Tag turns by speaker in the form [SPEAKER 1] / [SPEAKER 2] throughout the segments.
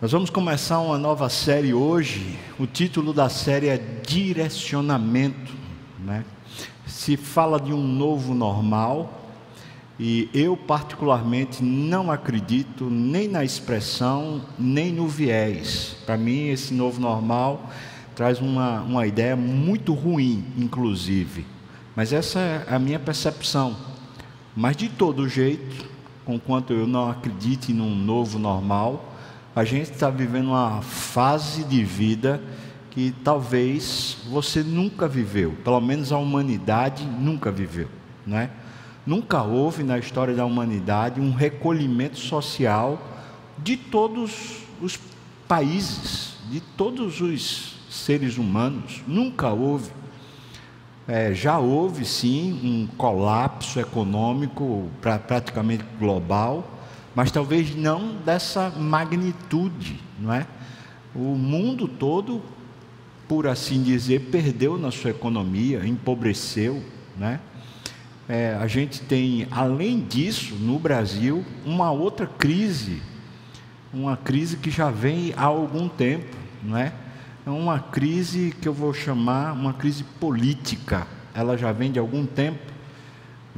[SPEAKER 1] Nós vamos começar uma nova série hoje. O título da série é Direcionamento. Né? Se fala de um novo normal, e eu, particularmente, não acredito nem na expressão, nem no viés. Para mim, esse novo normal traz uma, uma ideia muito ruim, inclusive. Mas essa é a minha percepção. Mas, de todo jeito, conquanto eu não acredite num novo normal, a gente está vivendo uma fase de vida que talvez você nunca viveu, pelo menos a humanidade nunca viveu, não é? Nunca houve na história da humanidade um recolhimento social de todos os países, de todos os seres humanos, nunca houve. É, já houve sim um colapso econômico pra, praticamente global, mas talvez não dessa magnitude, não é? O mundo todo, por assim dizer, perdeu na sua economia, empobreceu, né? É, a gente tem, além disso, no Brasil, uma outra crise, uma crise que já vem há algum tempo, não é? É uma crise que eu vou chamar uma crise política. Ela já vem de algum tempo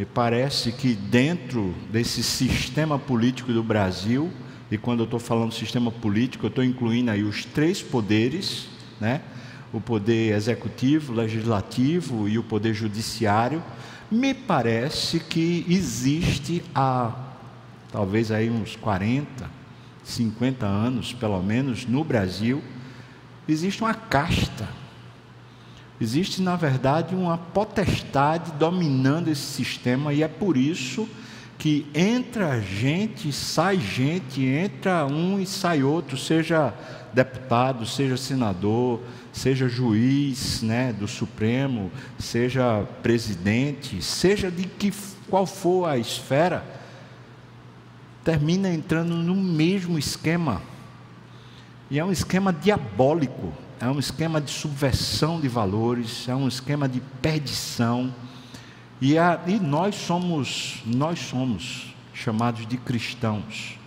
[SPEAKER 1] me parece que dentro desse sistema político do Brasil, e quando eu estou falando sistema político, eu estou incluindo aí os três poderes, né? o poder executivo, legislativo e o poder judiciário, me parece que existe há talvez aí uns 40, 50 anos, pelo menos, no Brasil, existe uma casta Existe, na verdade, uma potestade dominando esse sistema e é por isso que entra gente, sai gente, entra um e sai outro, seja deputado, seja senador, seja juiz, né, do Supremo, seja presidente, seja de que qual for a esfera, termina entrando no mesmo esquema. E é um esquema diabólico é um esquema de subversão de valores, é um esquema de perdição. E, a, e nós somos, nós somos chamados de cristãos.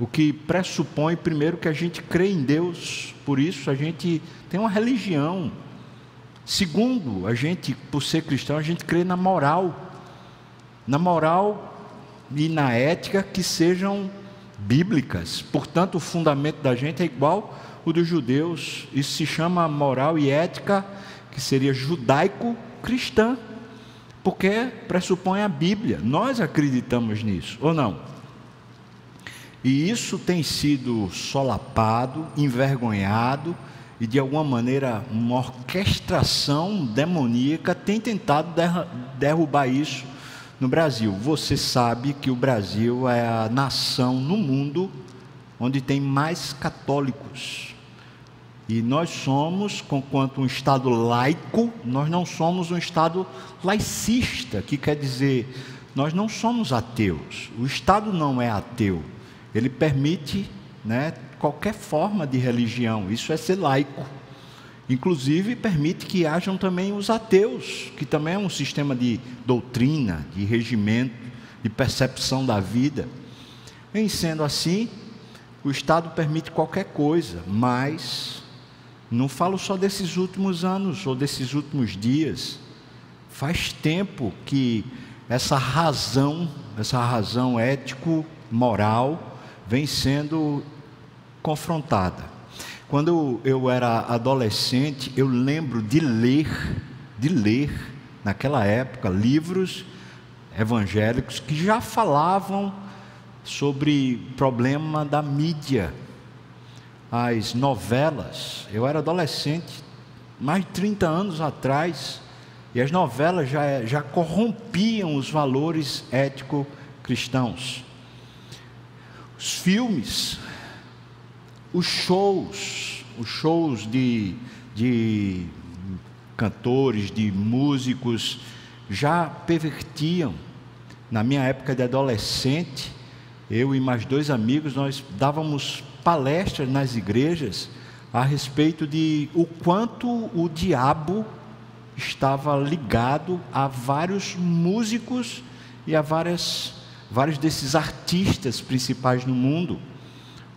[SPEAKER 1] O que pressupõe primeiro que a gente crê em Deus, por isso a gente tem uma religião. Segundo, a gente, por ser cristão, a gente crê na moral. Na moral e na ética que sejam bíblicas. Portanto, o fundamento da gente é igual dos judeus. Isso se chama moral e ética, que seria judaico-cristã, porque pressupõe a Bíblia. Nós acreditamos nisso, ou não? E isso tem sido solapado, envergonhado, e de alguma maneira uma orquestração demoníaca tem tentado derrubar isso no Brasil. Você sabe que o Brasil é a nação no mundo onde tem mais católicos. E nós somos, conquanto um Estado laico, nós não somos um Estado laicista, que quer dizer, nós não somos ateus. O Estado não é ateu. Ele permite né, qualquer forma de religião, isso é ser laico. Inclusive, permite que hajam também os ateus, que também é um sistema de doutrina, de regimento, de percepção da vida. Em sendo assim, o Estado permite qualquer coisa, mas não falo só desses últimos anos ou desses últimos dias. Faz tempo que essa razão, essa razão ético-moral, vem sendo confrontada. Quando eu era adolescente, eu lembro de ler, de ler, naquela época, livros evangélicos que já falavam sobre problema da mídia as novelas. Eu era adolescente, mais de 30 anos atrás, e as novelas já, já corrompiam os valores ético-cristãos. Os filmes, os shows, os shows de, de cantores, de músicos, já pervertiam. Na minha época de adolescente, eu e mais dois amigos, nós dávamos palestras nas igrejas a respeito de o quanto o diabo estava ligado a vários músicos e a várias, vários desses artistas principais no mundo.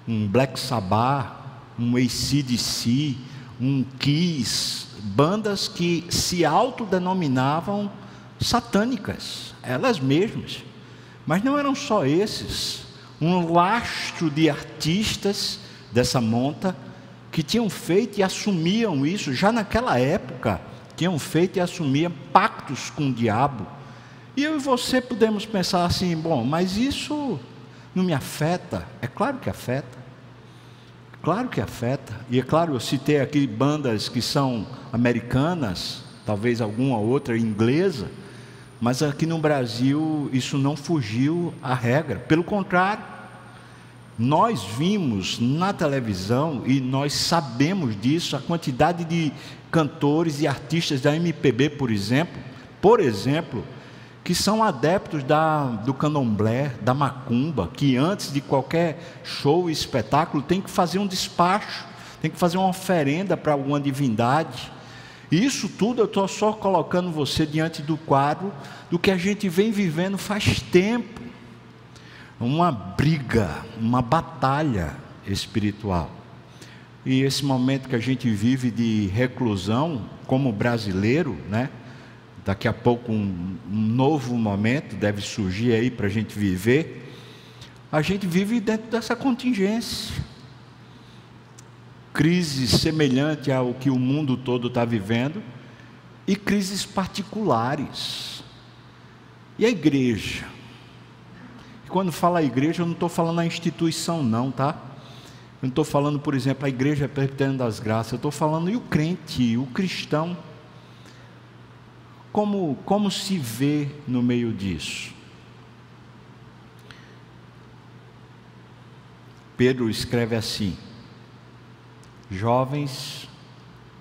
[SPEAKER 1] um Black Sabbath, um ACDC, um Kiss, bandas que se autodenominavam satânicas, elas mesmas. Mas não eram só esses, um lastro de artistas dessa monta que tinham feito e assumiam isso, já naquela época, tinham feito e assumiam pactos com o diabo. E eu e você podemos pensar assim: bom, mas isso não me afeta? É claro que afeta. Claro que afeta. E é claro, eu citei aqui bandas que são americanas, talvez alguma outra inglesa, mas aqui no Brasil isso não fugiu à regra. Pelo contrário, nós vimos na televisão e nós sabemos disso, a quantidade de cantores e artistas da MPB, por exemplo, por exemplo, que são adeptos da, do candomblé, da macumba, que antes de qualquer show e espetáculo tem que fazer um despacho, tem que fazer uma oferenda para alguma divindade. E isso tudo eu estou só colocando você diante do quadro do que a gente vem vivendo faz tempo. Uma briga, uma batalha espiritual. E esse momento que a gente vive de reclusão, como brasileiro, né? Daqui a pouco um, um novo momento deve surgir aí para a gente viver. A gente vive dentro dessa contingência. Crise semelhante ao que o mundo todo está vivendo e crises particulares. E a igreja? Quando fala igreja, eu não estou falando a instituição, não, tá? Eu não estou falando, por exemplo, a igreja presbiteriana das graças, eu estou falando e o crente, o cristão. Como, como se vê no meio disso? Pedro escreve assim: Jovens,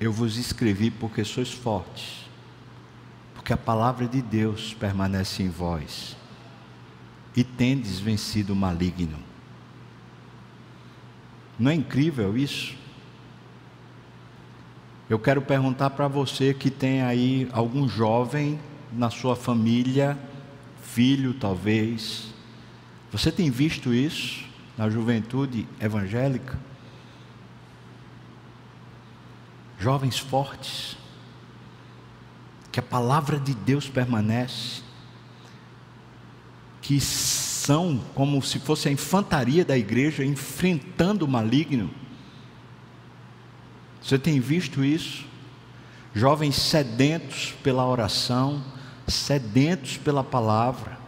[SPEAKER 1] eu vos escrevi porque sois fortes, porque a palavra de Deus permanece em vós, e tendes vencido o maligno. Não é incrível isso? Eu quero perguntar para você que tem aí algum jovem na sua família, filho talvez. Você tem visto isso na juventude evangélica? Jovens fortes, que a palavra de Deus permanece, que são como se fosse a infantaria da igreja enfrentando o maligno. Você tem visto isso? Jovens sedentos pela oração, sedentos pela palavra,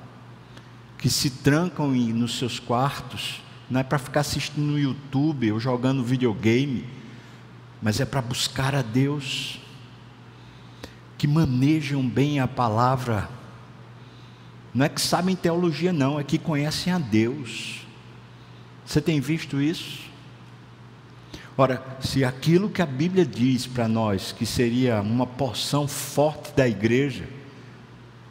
[SPEAKER 1] que se trancam nos seus quartos, não é para ficar assistindo no YouTube ou jogando videogame, mas é para buscar a Deus, que manejam bem a palavra, não é que sabem teologia, não, é que conhecem a Deus. Você tem visto isso? Ora, se aquilo que a Bíblia diz para nós, que seria uma porção forte da igreja,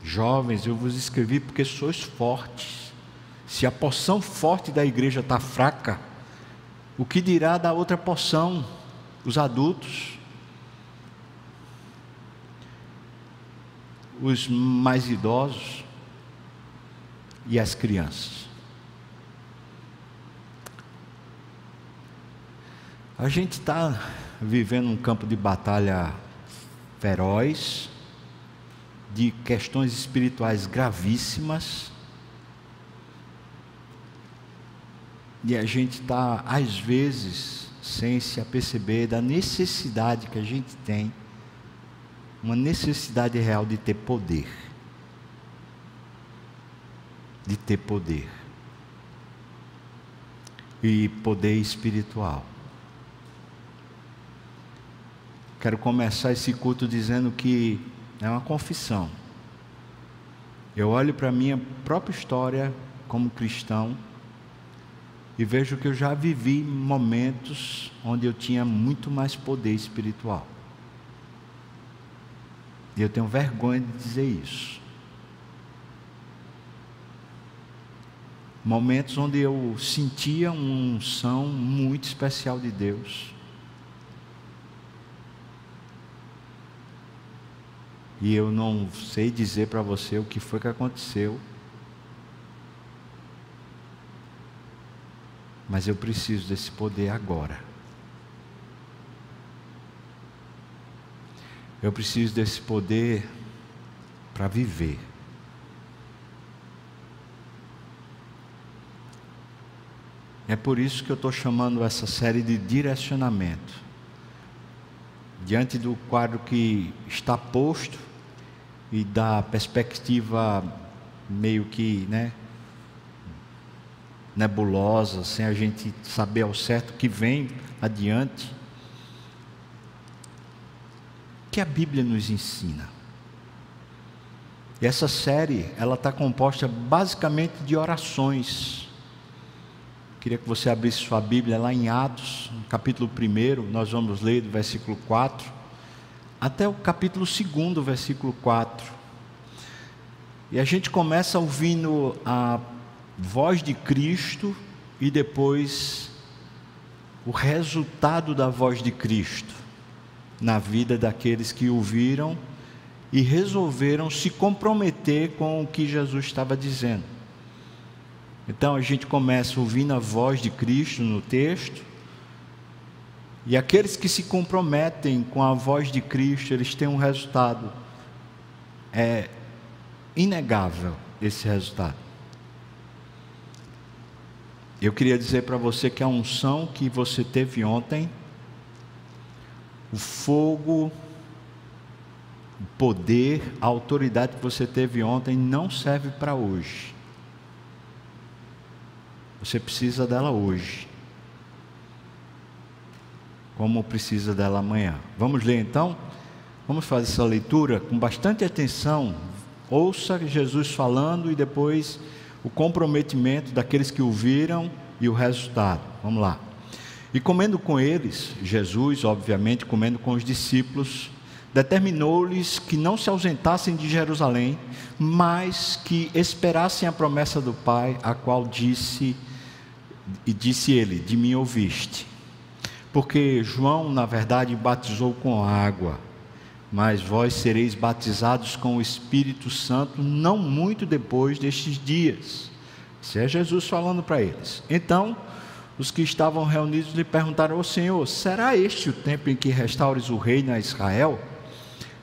[SPEAKER 1] jovens, eu vos escrevi porque sois fortes. Se a porção forte da igreja está fraca, o que dirá da outra porção, os adultos, os mais idosos e as crianças? A gente está vivendo um campo de batalha feroz, de questões espirituais gravíssimas, e a gente está, às vezes, sem se aperceber da necessidade que a gente tem, uma necessidade real de ter poder. De ter poder. E poder espiritual. Quero começar esse culto dizendo que é uma confissão. Eu olho para a minha própria história como cristão e vejo que eu já vivi momentos onde eu tinha muito mais poder espiritual. E eu tenho vergonha de dizer isso. Momentos onde eu sentia uma unção muito especial de Deus e eu não sei dizer para você o que foi que aconteceu. mas eu preciso desse poder agora. Eu preciso desse poder para viver. É por isso que eu estou chamando essa série de direcionamento. Diante do quadro que está posto e da perspectiva meio que, né, nebulosa, sem a gente saber ao certo o que vem adiante. O que a Bíblia nos ensina? E essa série, ela está composta basicamente de orações. Queria que você abrisse sua Bíblia lá em Atos, capítulo 1, nós vamos ler do versículo 4 até o capítulo 2, versículo 4. E a gente começa ouvindo a voz de Cristo e depois o resultado da voz de Cristo na vida daqueles que ouviram e resolveram se comprometer com o que Jesus estava dizendo. Então a gente começa ouvindo a voz de Cristo no texto, e aqueles que se comprometem com a voz de Cristo, eles têm um resultado é inegável esse resultado. Eu queria dizer para você que a unção que você teve ontem, o fogo, o poder, a autoridade que você teve ontem não serve para hoje. Você precisa dela hoje. Como precisa dela amanhã. Vamos ler então? Vamos fazer essa leitura com bastante atenção, Ouça Jesus falando e depois o comprometimento daqueles que ouviram e o resultado. Vamos lá. E comendo com eles, Jesus, obviamente, comendo com os discípulos, determinou-lhes que não se ausentassem de Jerusalém, mas que esperassem a promessa do Pai, a qual disse, e disse ele: De mim ouviste. Porque João, na verdade, batizou com água mas vós sereis batizados com o Espírito Santo não muito depois destes dias. Isso é Jesus falando para eles. Então, os que estavam reunidos lhe perguntaram ao Senhor: Será este o tempo em que restaures o reino a Israel?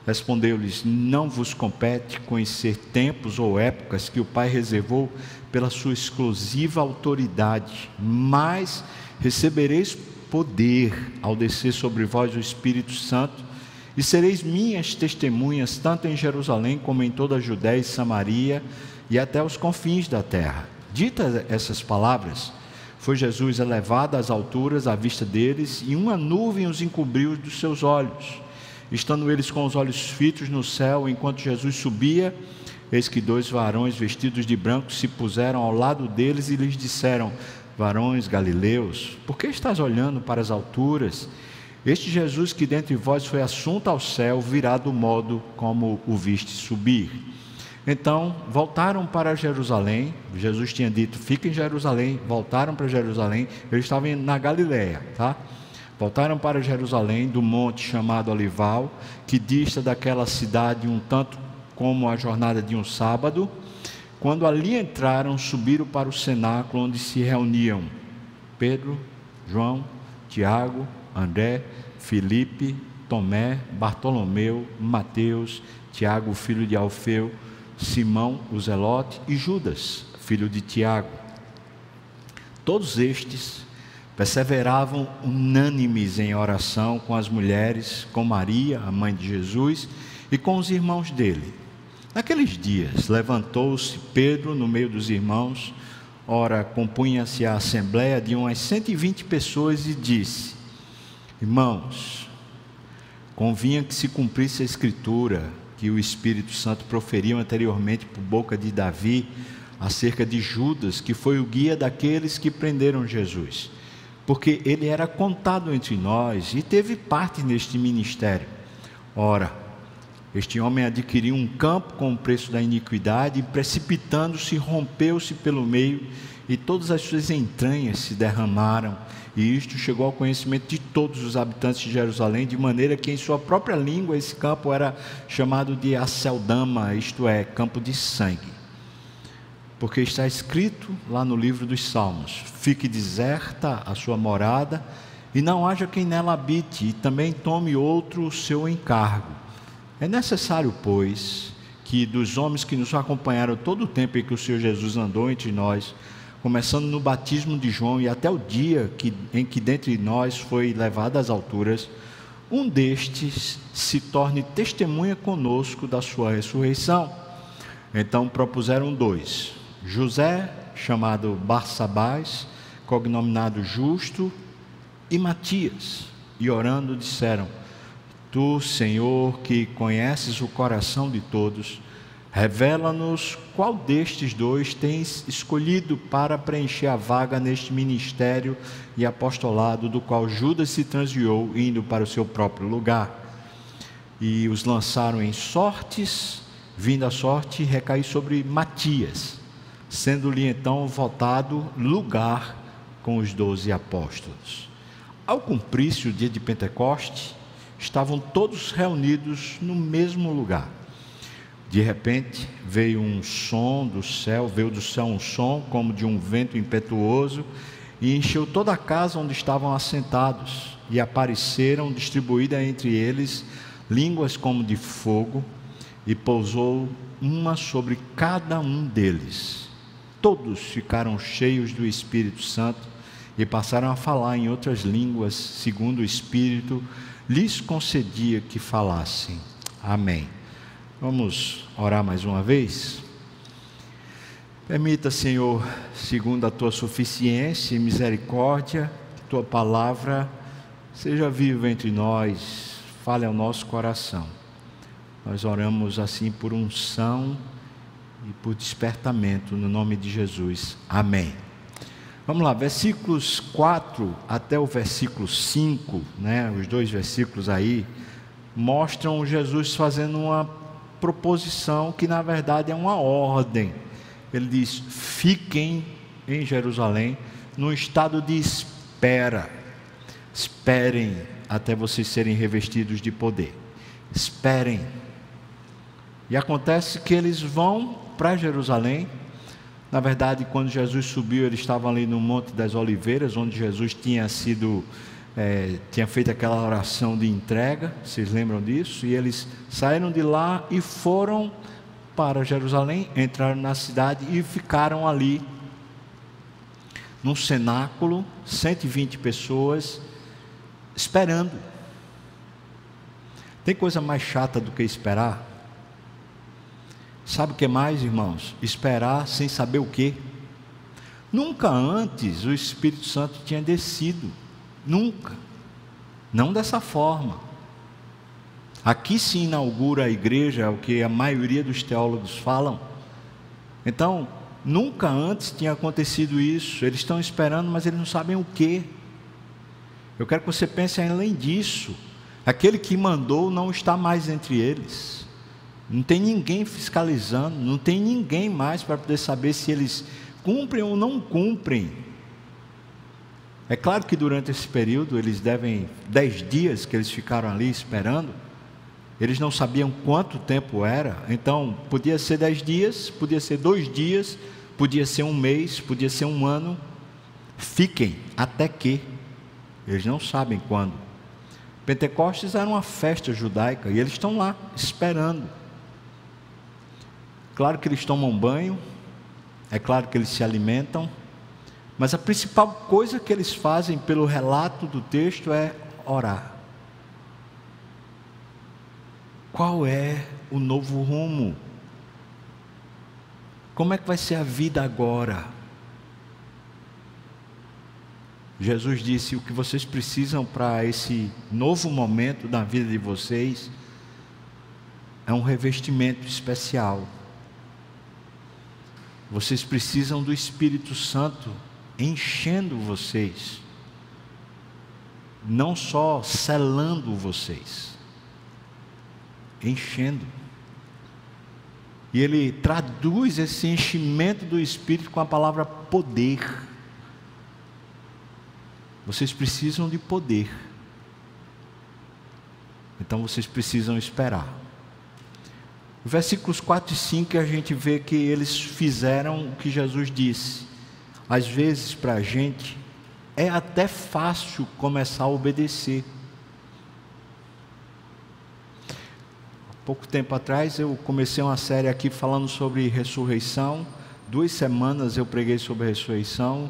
[SPEAKER 1] Respondeu-lhes: Não vos compete conhecer tempos ou épocas que o Pai reservou pela sua exclusiva autoridade, mas recebereis poder ao descer sobre vós o Espírito Santo e sereis minhas testemunhas, tanto em Jerusalém como em toda a Judéia e Samaria e até os confins da terra. Ditas essas palavras, foi Jesus elevado às alturas à vista deles, e uma nuvem os encobriu dos seus olhos. Estando eles com os olhos fitos no céu, enquanto Jesus subia, eis que dois varões vestidos de branco se puseram ao lado deles e lhes disseram: Varões galileus, por que estás olhando para as alturas? Este Jesus que dentre vós foi assunto ao céu, virá do modo como o viste subir. Então, voltaram para Jerusalém. Jesus tinha dito: fiquem em Jerusalém. Voltaram para Jerusalém. Eles estavam na Galiléia, tá? Voltaram para Jerusalém, do monte chamado Olival, que dista daquela cidade um tanto como a jornada de um sábado. Quando ali entraram, subiram para o cenáculo onde se reuniam Pedro, João, Tiago, André, Felipe, Tomé, Bartolomeu, Mateus, Tiago, filho de Alfeu, Simão, o Zelote e Judas, filho de Tiago. Todos estes perseveravam unânimes em oração com as mulheres, com Maria, a mãe de Jesus, e com os irmãos dele. Naqueles dias, levantou-se Pedro no meio dos irmãos, ora compunha-se a assembleia de umas 120 pessoas e disse: Irmãos, convinha que se cumprisse a escritura que o Espírito Santo proferiu anteriormente por boca de Davi acerca de Judas, que foi o guia daqueles que prenderam Jesus, porque ele era contado entre nós e teve parte neste ministério. Ora, este homem adquiriu um campo com o preço da iniquidade e, precipitando-se, rompeu-se pelo meio e todas as suas entranhas se derramaram e isto chegou ao conhecimento de todos os habitantes de Jerusalém, de maneira que em sua própria língua esse campo era chamado de Aceldama, isto é, campo de sangue. Porque está escrito lá no livro dos Salmos: fique deserta a sua morada e não haja quem nela habite, e também tome outro o seu encargo. É necessário, pois, que dos homens que nos acompanharam todo o tempo em que o Senhor Jesus andou entre nós, começando no batismo de João e até o dia que, em que dentre nós foi levado às alturas, um destes se torne testemunha conosco da sua ressurreição. Então propuseram dois: José, chamado Barsabás, cognominado Justo, e Matias. E orando disseram: Tu, Senhor, que conheces o coração de todos, revela-nos qual destes dois tens escolhido para preencher a vaga neste ministério e apostolado do qual Judas se transviou, indo para o seu próprio lugar. E os lançaram em sortes, vindo a sorte recair sobre Matias, sendo-lhe então votado lugar com os doze apóstolos. Ao cumprir-se o dia de Pentecoste, estavam todos reunidos no mesmo lugar. De repente veio um som do céu, veio do céu um som como de um vento impetuoso e encheu toda a casa onde estavam assentados, e apareceram distribuídas entre eles línguas como de fogo, e pousou uma sobre cada um deles. Todos ficaram cheios do Espírito Santo e passaram a falar em outras línguas, segundo o Espírito lhes concedia que falassem. Amém. Vamos orar mais uma vez? Permita, Senhor, segundo a tua suficiência e misericórdia, que tua palavra seja viva entre nós, fale ao nosso coração. Nós oramos assim por unção e por despertamento, no nome de Jesus. Amém. Vamos lá, versículos 4 até o versículo 5, né, os dois versículos aí, mostram Jesus fazendo uma proposição que na verdade é uma ordem. Ele diz: fiquem em Jerusalém no estado de espera. Esperem até vocês serem revestidos de poder. Esperem. E acontece que eles vão para Jerusalém na verdade, quando Jesus subiu, eles estavam ali no Monte das Oliveiras, onde Jesus tinha sido, é, tinha feito aquela oração de entrega, vocês lembram disso? E eles saíram de lá e foram para Jerusalém, entraram na cidade e ficaram ali, num cenáculo, 120 pessoas, esperando. Tem coisa mais chata do que esperar? Sabe o que mais, irmãos? Esperar sem saber o que. Nunca antes o Espírito Santo tinha descido. Nunca. Não dessa forma. Aqui se inaugura a igreja, é o que a maioria dos teólogos falam. Então, nunca antes tinha acontecido isso. Eles estão esperando, mas eles não sabem o que. Eu quero que você pense além disso. Aquele que mandou não está mais entre eles. Não tem ninguém fiscalizando, não tem ninguém mais para poder saber se eles cumprem ou não cumprem. É claro que durante esse período, eles devem, dez dias que eles ficaram ali esperando, eles não sabiam quanto tempo era, então podia ser dez dias, podia ser dois dias, podia ser um mês, podia ser um ano. Fiquem até que, eles não sabem quando. Pentecostes era uma festa judaica e eles estão lá esperando. Claro que eles tomam banho, é claro que eles se alimentam, mas a principal coisa que eles fazem pelo relato do texto é orar. Qual é o novo rumo? Como é que vai ser a vida agora? Jesus disse: o que vocês precisam para esse novo momento da vida de vocês é um revestimento especial. Vocês precisam do Espírito Santo enchendo vocês, não só selando vocês, enchendo. E ele traduz esse enchimento do Espírito com a palavra poder. Vocês precisam de poder. Então vocês precisam esperar. Versículos 4 e 5 a gente vê que eles fizeram o que Jesus disse. Às vezes, para a gente, é até fácil começar a obedecer. Pouco tempo atrás eu comecei uma série aqui falando sobre ressurreição. Duas semanas eu preguei sobre ressurreição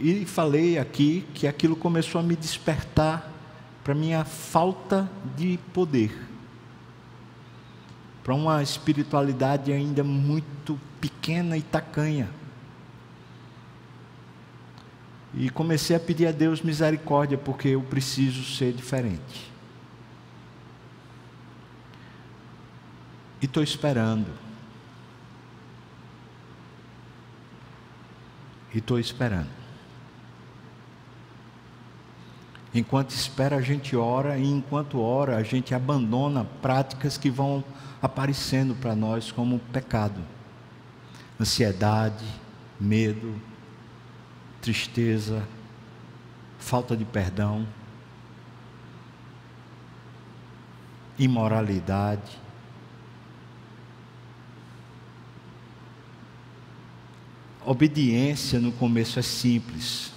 [SPEAKER 1] e falei aqui que aquilo começou a me despertar para minha falta de poder, para uma espiritualidade ainda muito pequena e tacanha. E comecei a pedir a Deus misericórdia, porque eu preciso ser diferente. E estou esperando. E estou esperando. Enquanto espera, a gente ora, e enquanto ora, a gente abandona práticas que vão aparecendo para nós como pecado. Ansiedade, medo, tristeza, falta de perdão, imoralidade. Obediência no começo é simples.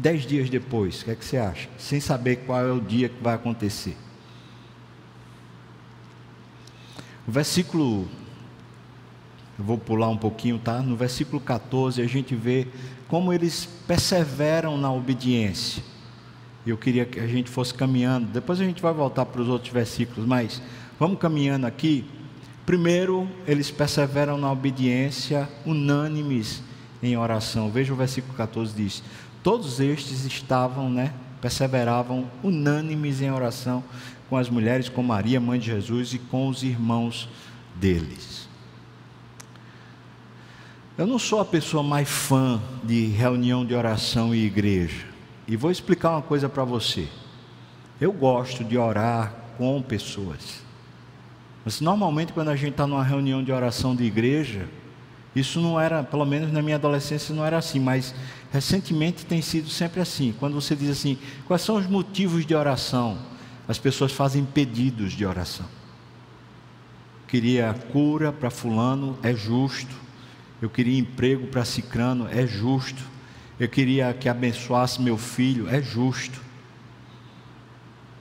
[SPEAKER 1] Dez dias depois, o que é que você acha? Sem saber qual é o dia que vai acontecer. O versículo, eu vou pular um pouquinho, tá? No versículo 14 a gente vê como eles perseveram na obediência. Eu queria que a gente fosse caminhando, depois a gente vai voltar para os outros versículos, mas vamos caminhando aqui. Primeiro, eles perseveram na obediência, unânimes em oração. Veja o versículo 14 diz: Todos estes estavam, né, perseveravam unânimes em oração com as mulheres, com Maria, mãe de Jesus e com os irmãos deles. Eu não sou a pessoa mais fã de reunião de oração e igreja. E vou explicar uma coisa para você. Eu gosto de orar com pessoas. Mas normalmente quando a gente está numa reunião de oração de igreja, isso não era, pelo menos na minha adolescência não era assim, mas recentemente tem sido sempre assim. Quando você diz assim, quais são os motivos de oração? As pessoas fazem pedidos de oração. Queria cura para fulano, é justo. Eu queria emprego para cicrano, é justo. Eu queria que abençoasse meu filho, é justo.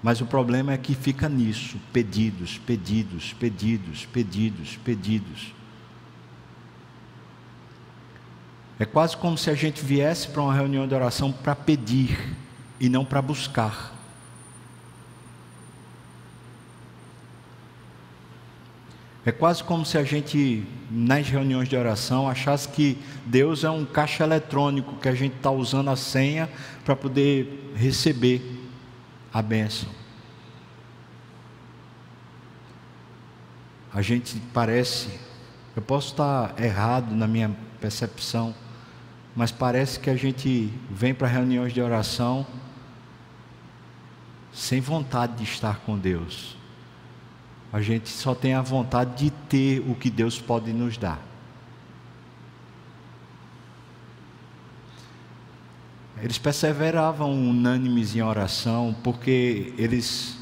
[SPEAKER 1] Mas o problema é que fica nisso, pedidos, pedidos, pedidos, pedidos, pedidos. É quase como se a gente viesse para uma reunião de oração para pedir e não para buscar. É quase como se a gente, nas reuniões de oração, achasse que Deus é um caixa eletrônico que a gente está usando a senha para poder receber a bênção. A gente parece, eu posso estar errado na minha percepção, mas parece que a gente vem para reuniões de oração sem vontade de estar com Deus. A gente só tem a vontade de ter o que Deus pode nos dar. Eles perseveravam unânimes em oração porque eles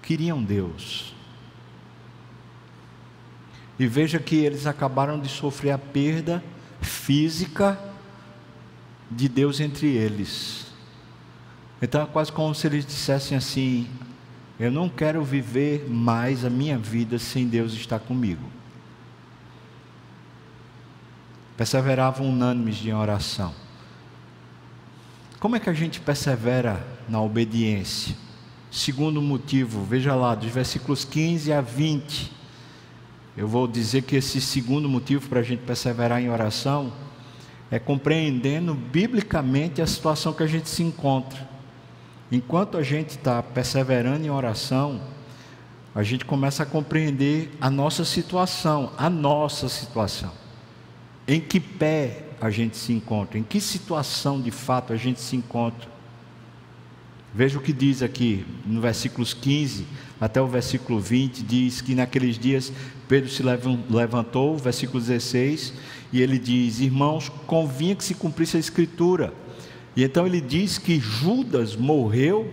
[SPEAKER 1] queriam Deus. E veja que eles acabaram de sofrer a perda física de Deus entre eles. Então é quase como se eles dissessem assim: Eu não quero viver mais a minha vida sem Deus estar comigo. Perseveravam unânimes em oração. Como é que a gente persevera na obediência? Segundo motivo, veja lá, dos versículos 15 a 20. Eu vou dizer que esse segundo motivo para a gente perseverar em oração é compreendendo biblicamente a situação que a gente se encontra. Enquanto a gente está perseverando em oração, a gente começa a compreender a nossa situação, a nossa situação. Em que pé a gente se encontra, em que situação de fato a gente se encontra. Veja o que diz aqui no versículos 15 até o versículo 20, diz que naqueles dias Pedro se levantou, versículo 16, e ele diz: Irmãos, convinha que se cumprisse a escritura. E então ele diz que Judas morreu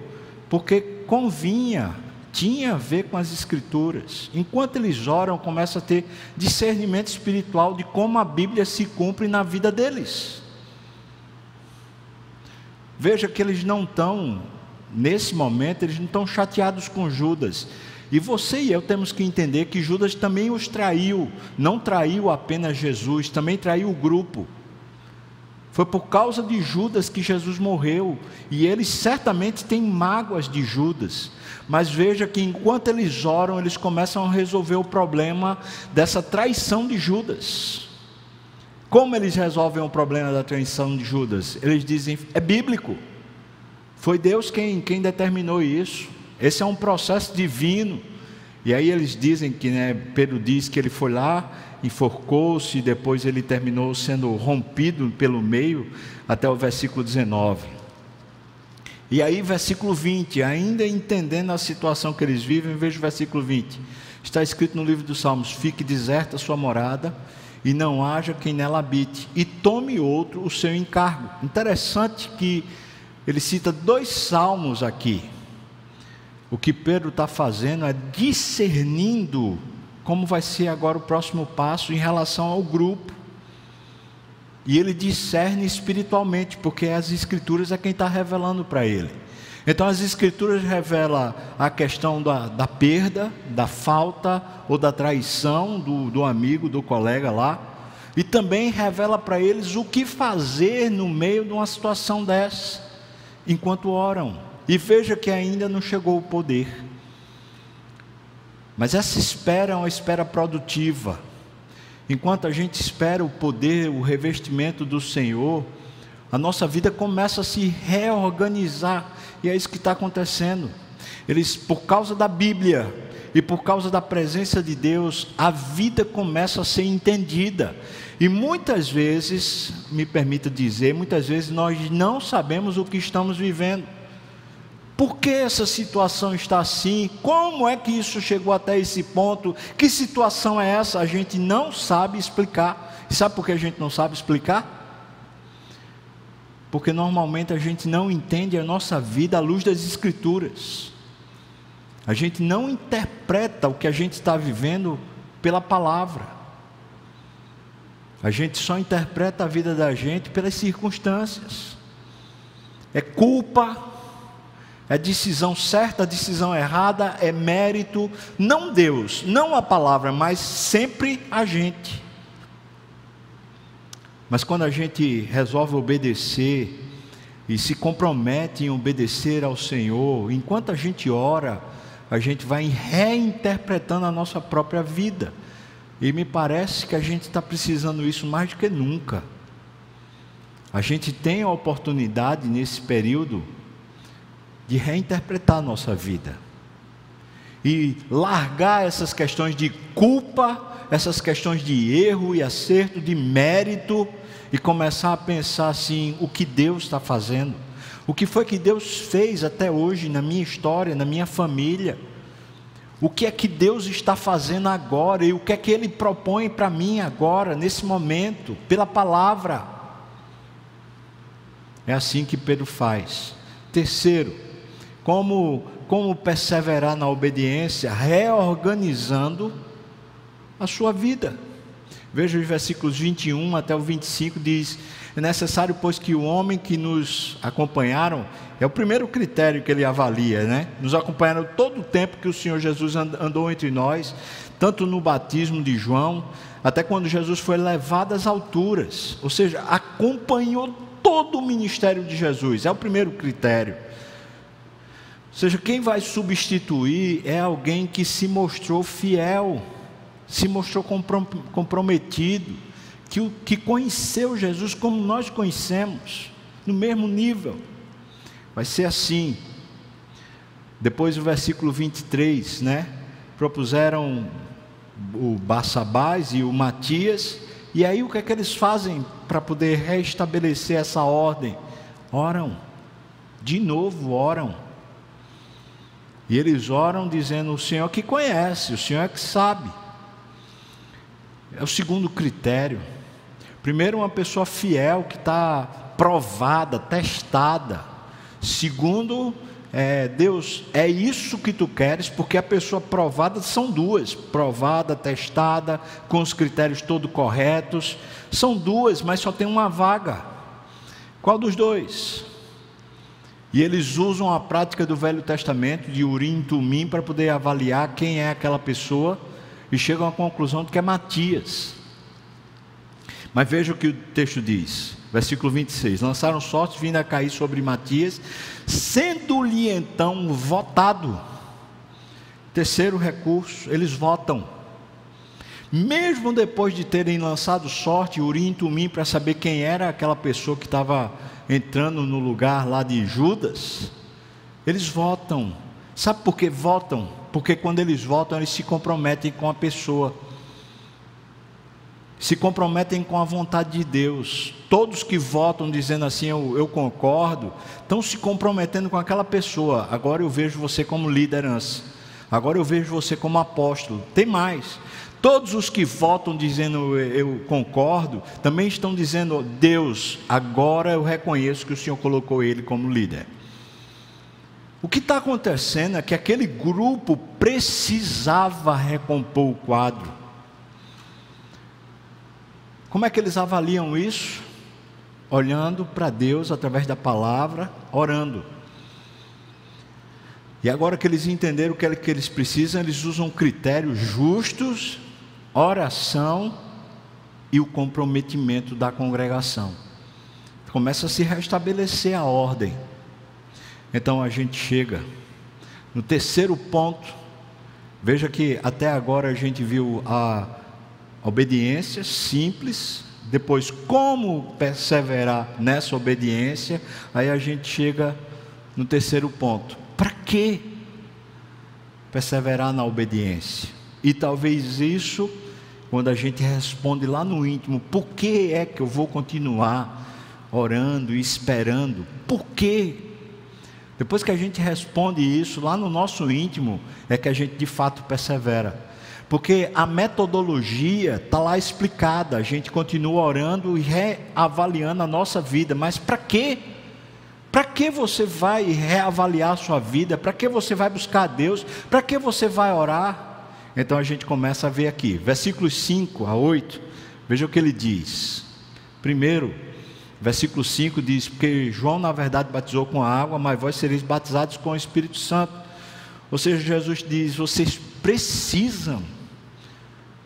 [SPEAKER 1] porque convinha tinha a ver com as Escrituras. Enquanto eles oram, começa a ter discernimento espiritual de como a Bíblia se cumpre na vida deles. Veja que eles não estão, nesse momento, eles não estão chateados com Judas. E você e eu temos que entender que Judas também os traiu, não traiu apenas Jesus, também traiu o grupo. Foi por causa de Judas que Jesus morreu, e eles certamente têm mágoas de Judas. Mas veja que enquanto eles oram, eles começam a resolver o problema dessa traição de Judas. Como eles resolvem o problema da traição de Judas? Eles dizem: é bíblico. Foi Deus quem, quem determinou isso. Esse é um processo divino. E aí eles dizem que, né, Pedro diz que ele foi lá, enforcou-se, e depois ele terminou sendo rompido pelo meio, até o versículo 19. E aí, versículo 20, ainda entendendo a situação que eles vivem, veja o versículo 20. Está escrito no livro dos Salmos: Fique deserta a sua morada, e não haja quem nela habite, e tome outro o seu encargo. Interessante que ele cita dois salmos aqui. O que Pedro está fazendo é discernindo como vai ser agora o próximo passo em relação ao grupo. E ele discerne espiritualmente, porque as Escrituras é quem está revelando para ele. Então as Escrituras revelam a questão da, da, perda, da falta ou da traição do, do amigo, do colega lá, e também revela para eles o que fazer no meio de uma situação dessa, enquanto oram. E veja que ainda não chegou o poder. Mas essa espera é uma espera produtiva. Enquanto a gente espera o poder, o revestimento do Senhor, a nossa vida começa a se reorganizar. E é isso que está acontecendo. Eles, por causa da Bíblia e por causa da presença de Deus, a vida começa a ser entendida. E muitas vezes, me permita dizer, muitas vezes nós não sabemos o que estamos vivendo. Por que essa situação está assim? Como é que isso chegou até esse ponto? Que situação é essa? A gente não sabe explicar. Sabe por que a gente não sabe explicar? Porque normalmente a gente não entende a nossa vida à luz das Escrituras. A gente não interpreta o que a gente está vivendo pela palavra. A gente só interpreta a vida da gente pelas circunstâncias. É culpa, é decisão certa, decisão errada, é mérito, não Deus, não a palavra, mas sempre a gente. Mas quando a gente resolve obedecer e se compromete em obedecer ao Senhor, enquanto a gente ora, a gente vai reinterpretando a nossa própria vida. E me parece que a gente está precisando isso mais do que nunca. A gente tem a oportunidade nesse período de reinterpretar a nossa vida e largar essas questões de culpa, essas questões de erro e acerto, de mérito, e começar a pensar assim: o que Deus está fazendo, o que foi que Deus fez até hoje na minha história, na minha família, o que é que Deus está fazendo agora e o que é que Ele propõe para mim agora, nesse momento, pela palavra. É assim que Pedro faz. Terceiro, como, como perseverar na obediência, reorganizando a sua vida. Veja os versículos 21 até o 25 diz: É necessário, pois, que o homem que nos acompanharam, é o primeiro critério que ele avalia, né? Nos acompanharam todo o tempo que o Senhor Jesus andou entre nós, tanto no batismo de João, até quando Jesus foi levado às alturas, ou seja, acompanhou todo o ministério de Jesus, é o primeiro critério. Ou seja, quem vai substituir é alguém que se mostrou fiel, se mostrou comprometido, que, que conheceu Jesus como nós conhecemos, no mesmo nível. Vai ser assim. Depois o versículo 23, né? Propuseram o Bassabás e o Matias, e aí o que é que eles fazem para poder restabelecer essa ordem? Oram, de novo oram. E eles oram dizendo: O Senhor que conhece, o Senhor é que sabe. É o segundo critério. Primeiro, uma pessoa fiel que está provada, testada. Segundo, é, Deus, é isso que tu queres, porque a pessoa provada são duas: provada, testada, com os critérios todos corretos. São duas, mas só tem uma vaga. Qual dos dois? E eles usam a prática do Velho Testamento, de Urim e Tumim, para poder avaliar quem é aquela pessoa e chegam à conclusão de que é Matias. Mas veja o que o texto diz, versículo 26: Lançaram sorte vindo a cair sobre Matias, sendo-lhe então votado. Terceiro recurso, eles votam. Mesmo depois de terem lançado sorte, Urim e Tumim, para saber quem era aquela pessoa que estava entrando no lugar lá de Judas, eles votam. Sabe por que votam? Porque quando eles votam, eles se comprometem com a pessoa se comprometem com a vontade de Deus. Todos que votam dizendo assim, eu, eu, concordo, estão se comprometendo com aquela pessoa. Agora eu vejo você como liderança. Agora eu vejo você como apóstolo. Tem mais. Todos os que votam dizendo eu concordo, também estão dizendo, Deus, agora eu reconheço que o Senhor colocou ele como líder. O que está acontecendo é que aquele grupo precisava recompor o quadro como é que eles avaliam isso? Olhando para Deus através da palavra, orando. E agora que eles entenderam o que, é que eles precisam, eles usam critérios justos, oração e o comprometimento da congregação. Começa a se restabelecer a ordem. Então a gente chega no terceiro ponto. Veja que até agora a gente viu a obediência simples, depois como perseverar nessa obediência, aí a gente chega no terceiro ponto. Para que perseverar na obediência? E talvez isso, quando a gente responde lá no íntimo, por que é que eu vou continuar orando e esperando? Por quê? Depois que a gente responde isso lá no nosso íntimo, é que a gente de fato persevera. Porque a metodologia está lá explicada, a gente continua orando e reavaliando a nossa vida, mas para quê? Para que você vai reavaliar a sua vida? Para que você vai buscar a Deus? Para que você vai orar? Então a gente começa a ver aqui, versículos 5 a 8, veja o que ele diz. Primeiro, versículo 5 diz: Porque João, na verdade, batizou com água, mas vós sereis batizados com o Espírito Santo. Ou seja, Jesus diz: vocês precisam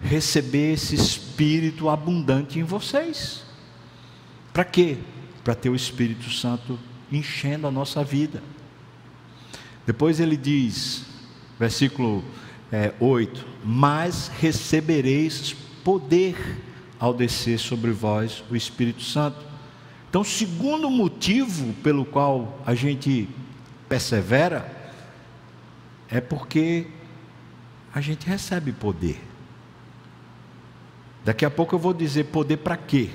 [SPEAKER 1] receber esse espírito abundante em vocês. Para quê? Para ter o Espírito Santo enchendo a nossa vida. Depois ele diz, versículo é, 8: Mas recebereis poder ao descer sobre vós o Espírito Santo. Então, segundo motivo pelo qual a gente persevera, é porque a gente recebe poder. Daqui a pouco eu vou dizer poder para quê?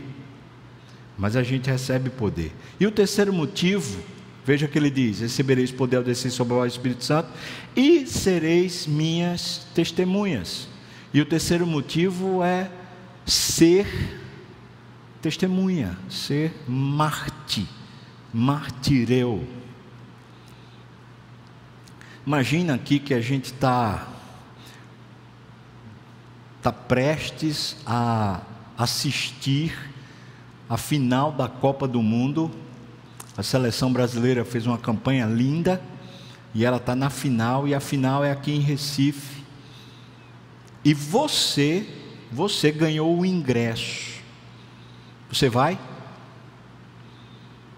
[SPEAKER 1] Mas a gente recebe poder. E o terceiro motivo, veja que ele diz: recebereis poder ao descer sobre o Espírito Santo e sereis minhas testemunhas. E o terceiro motivo é ser testemunha, ser marte, martireu. Imagina aqui que a gente está está prestes a assistir a final da Copa do Mundo. A seleção brasileira fez uma campanha linda e ela está na final, e a final é aqui em Recife. E você, você ganhou o ingresso. Você vai?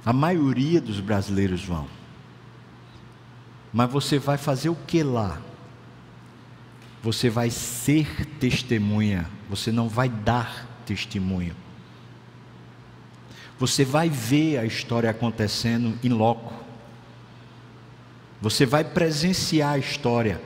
[SPEAKER 1] A maioria dos brasileiros vão. Mas você vai fazer o que lá? Você vai ser testemunha, você não vai dar testemunho. Você vai ver a história acontecendo em loco. Você vai presenciar a história.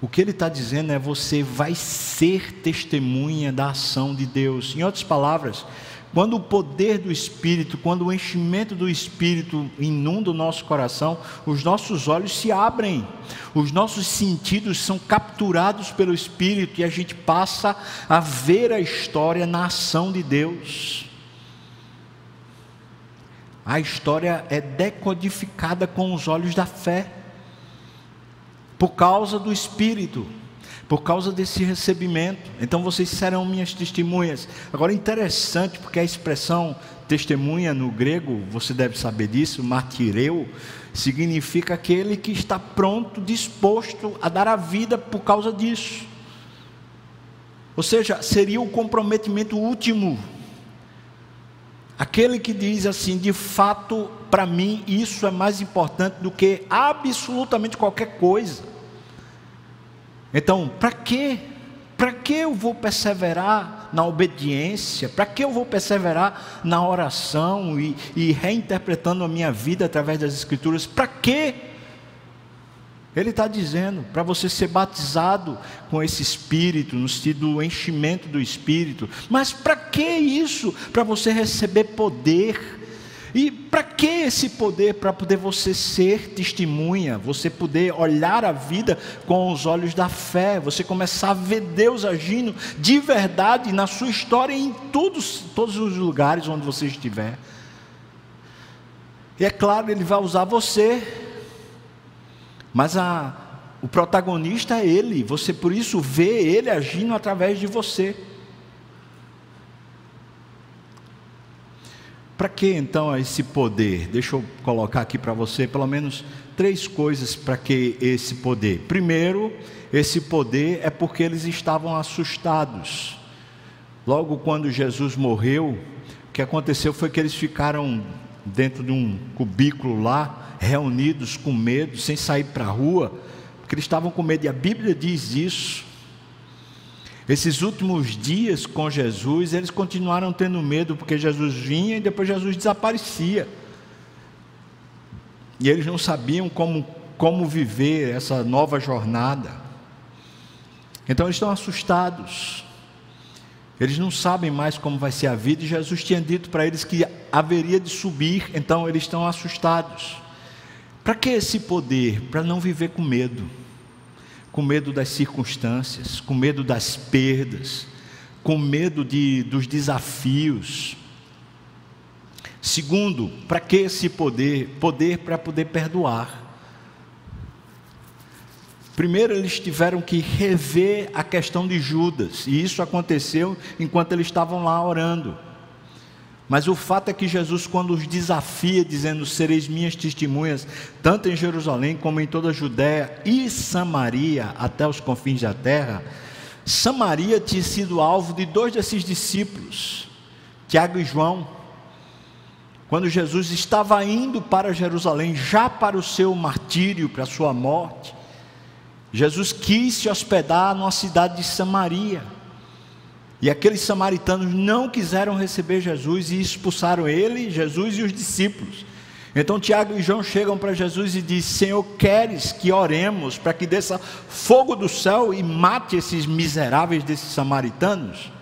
[SPEAKER 1] O que ele está dizendo é: você vai ser testemunha da ação de Deus. Em outras palavras, quando o poder do Espírito, quando o enchimento do Espírito inunda o nosso coração, os nossos olhos se abrem, os nossos sentidos são capturados pelo Espírito e a gente passa a ver a história na ação de Deus. A história é decodificada com os olhos da fé. por causa do Espírito, por causa desse recebimento. Então vocês serão minhas testemunhas. Agora interessante, porque a expressão testemunha no grego, você deve saber disso, martireu, significa aquele que está pronto, disposto a dar a vida por causa disso. Ou seja, seria o comprometimento último. Aquele que diz assim, de fato, para mim, isso é mais importante do que absolutamente qualquer coisa. Então, para quê? Para que eu vou perseverar na obediência? Para que eu vou perseverar na oração e, e reinterpretando a minha vida através das Escrituras? Para quê? Ele está dizendo para você ser batizado com esse Espírito, no sentido do enchimento do Espírito. Mas para que isso? Para você receber poder. E para que esse poder? Para poder você ser testemunha, você poder olhar a vida com os olhos da fé, você começar a ver Deus agindo de verdade na sua história em todos, todos os lugares onde você estiver. E é claro, Ele vai usar você mas a, o protagonista é ele, você por isso vê ele agindo através de você. Para que então esse poder? Deixa eu colocar aqui para você pelo menos três coisas para que esse poder. Primeiro, esse poder é porque eles estavam assustados. Logo quando Jesus morreu, o que aconteceu foi que eles ficaram dentro de um cubículo lá, reunidos com medo, sem sair para a rua, porque eles estavam com medo, e a Bíblia diz isso. Esses últimos dias com Jesus, eles continuaram tendo medo, porque Jesus vinha e depois Jesus desaparecia. E eles não sabiam como, como viver essa nova jornada. Então eles estão assustados. Eles não sabem mais como vai ser a vida, e Jesus tinha dito para eles que haveria de subir, então eles estão assustados. Para que esse poder? Para não viver com medo, com medo das circunstâncias, com medo das perdas, com medo de, dos desafios. Segundo, para que esse poder? Poder para poder perdoar. Primeiro, eles tiveram que rever a questão de Judas, e isso aconteceu enquanto eles estavam lá orando. Mas o fato é que Jesus, quando os desafia, dizendo: Sereis minhas testemunhas, tanto em Jerusalém como em toda a Judéia e Samaria, até os confins da terra, Samaria tinha sido alvo de dois desses discípulos, Tiago e João. Quando Jesus estava indo para Jerusalém, já para o seu martírio, para a sua morte, Jesus quis se hospedar numa cidade de Samaria. E aqueles samaritanos não quiseram receber Jesus e expulsaram ele, Jesus e os discípulos. Então Tiago e João chegam para Jesus e dizem: Senhor, queres que oremos para que desça fogo do céu e mate esses miseráveis desses samaritanos?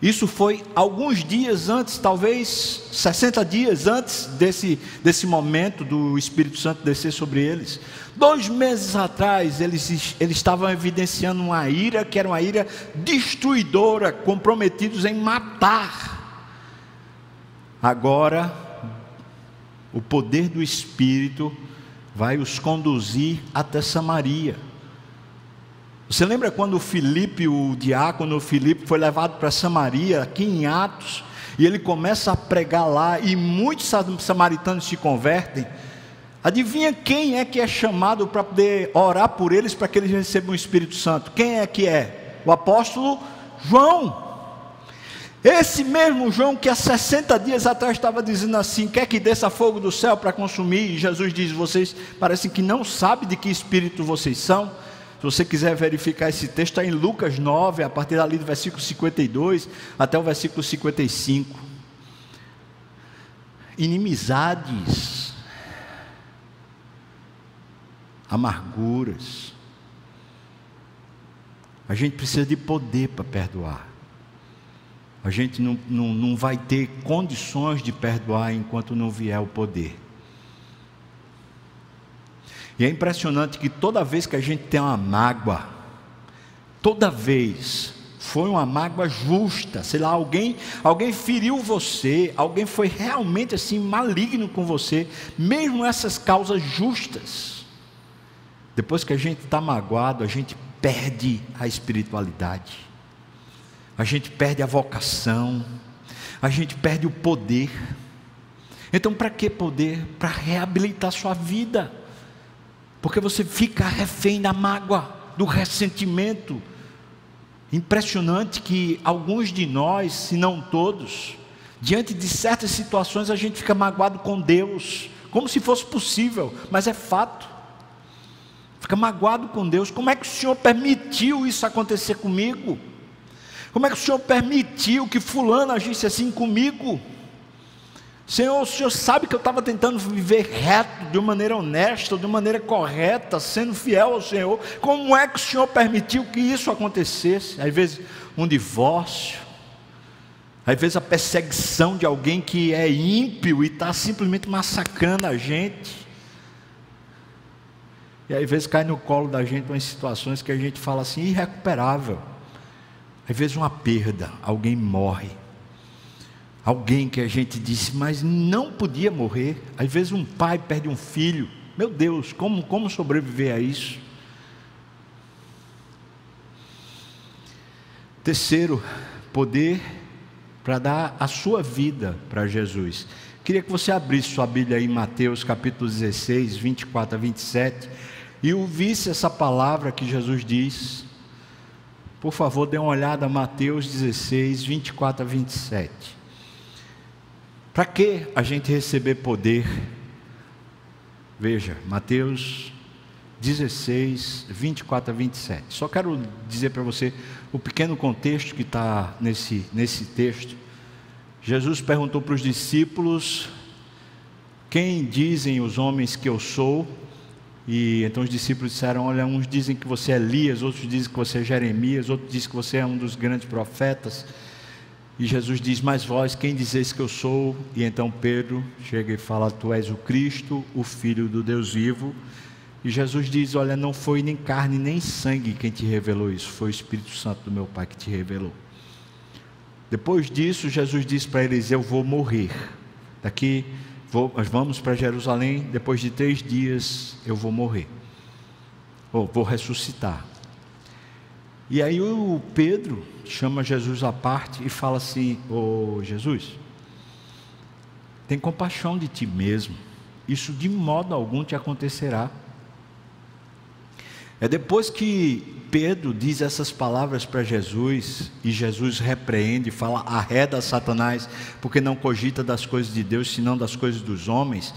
[SPEAKER 1] Isso foi alguns dias antes, talvez 60 dias antes desse, desse momento do Espírito Santo descer sobre eles. Dois meses atrás, eles, eles estavam evidenciando uma ira que era uma ira destruidora, comprometidos em matar. Agora, o poder do Espírito vai os conduzir até Samaria. Você lembra quando o Filipe, o diácono Filipe, foi levado para Samaria, aqui em Atos, e ele começa a pregar lá, e muitos samaritanos se convertem? Adivinha quem é que é chamado para poder orar por eles para que eles recebam o Espírito Santo? Quem é que é? O apóstolo João. Esse mesmo João que há 60 dias atrás estava dizendo assim: quer que desça fogo do céu para consumir? E Jesus diz: vocês parecem que não sabem de que espírito vocês são. Se você quiser verificar esse texto, está em Lucas 9, a partir dali do versículo 52 até o versículo 55. Inimizades, amarguras. A gente precisa de poder para perdoar. A gente não, não, não vai ter condições de perdoar enquanto não vier o poder. E é impressionante que toda vez que a gente tem uma mágoa, toda vez foi uma mágoa justa, sei lá, alguém, alguém feriu você, alguém foi realmente assim maligno com você, mesmo essas causas justas. Depois que a gente está magoado, a gente perde a espiritualidade, a gente perde a vocação, a gente perde o poder. Então, para que poder? Para reabilitar sua vida, porque você fica refém da mágoa, do ressentimento. Impressionante que alguns de nós, se não todos, diante de certas situações a gente fica magoado com Deus, como se fosse possível, mas é fato. Fica magoado com Deus. Como é que o Senhor permitiu isso acontecer comigo? Como é que o Senhor permitiu que fulano agisse assim comigo? Senhor, o Senhor sabe que eu estava tentando viver reto, de uma maneira honesta, de uma maneira correta, sendo fiel ao Senhor. Como é que o Senhor permitiu que isso acontecesse? Às vezes, um divórcio, às vezes, a perseguição de alguém que é ímpio e está simplesmente massacrando a gente. E às vezes cai no colo da gente umas situações que a gente fala assim, irrecuperável. Às vezes uma perda, alguém morre. Alguém que a gente disse, mas não podia morrer. Às vezes um pai perde um filho. Meu Deus, como, como sobreviver a isso? Terceiro, poder para dar a sua vida para Jesus. Queria que você abrisse sua Bíblia aí em Mateus capítulo 16, 24 a 27 e ouvisse essa palavra que Jesus diz, por favor, dê uma olhada a Mateus 16, 24 a 27. Para que a gente receber poder? Veja, Mateus 16, 24 a 27. Só quero dizer para você o pequeno contexto que está nesse, nesse texto. Jesus perguntou para os discípulos: Quem dizem os homens que eu sou? E então os discípulos disseram: Olha, uns dizem que você é Elias, outros dizem que você é Jeremias, outros dizem que você é um dos grandes profetas. E Jesus diz: Mas vós, quem dizeis que eu sou? E então Pedro chega e fala: Tu és o Cristo, o Filho do Deus vivo. E Jesus diz: Olha, não foi nem carne nem sangue quem te revelou isso, foi o Espírito Santo do meu Pai que te revelou. Depois disso, Jesus diz para eles: Eu vou morrer. Daqui vou, nós vamos para Jerusalém, depois de três dias eu vou morrer, ou vou ressuscitar. E aí o Pedro chama Jesus à parte e fala assim: Ô oh, Jesus, tem compaixão de ti mesmo, isso de modo algum te acontecerá. É depois que Pedro diz essas palavras para Jesus e Jesus repreende, fala: arreda Satanás, porque não cogita das coisas de Deus, senão das coisas dos homens.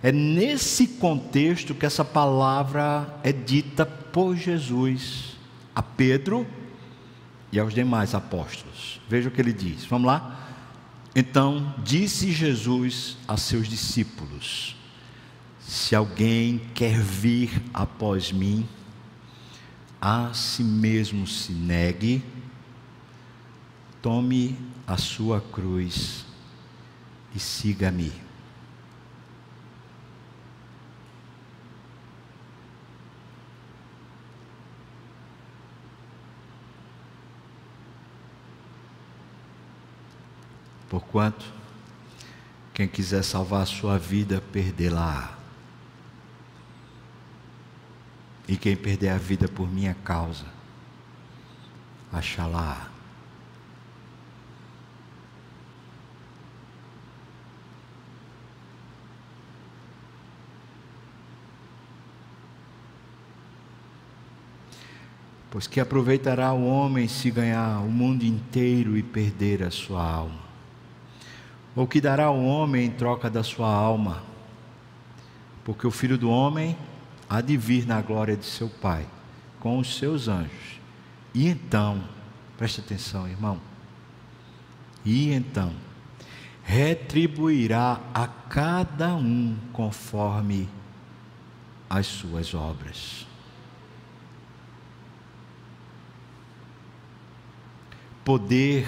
[SPEAKER 1] É nesse contexto que essa palavra é dita por Jesus a Pedro e aos demais apóstolos. Veja o que ele diz. Vamos lá? Então disse Jesus a seus discípulos: Se alguém quer vir após mim, a si mesmo se negue, tome a sua cruz e siga-me. Porquanto, quem quiser salvar a sua vida, perdê-la. E quem perder a vida por minha causa, achará. Pois que aproveitará o homem se ganhar o mundo inteiro e perder a sua alma? Ou que dará o homem em troca da sua alma? Porque o filho do homem há de vir na glória de seu Pai, com os seus anjos. E então, preste atenção, irmão. E então, retribuirá a cada um conforme as suas obras. Poder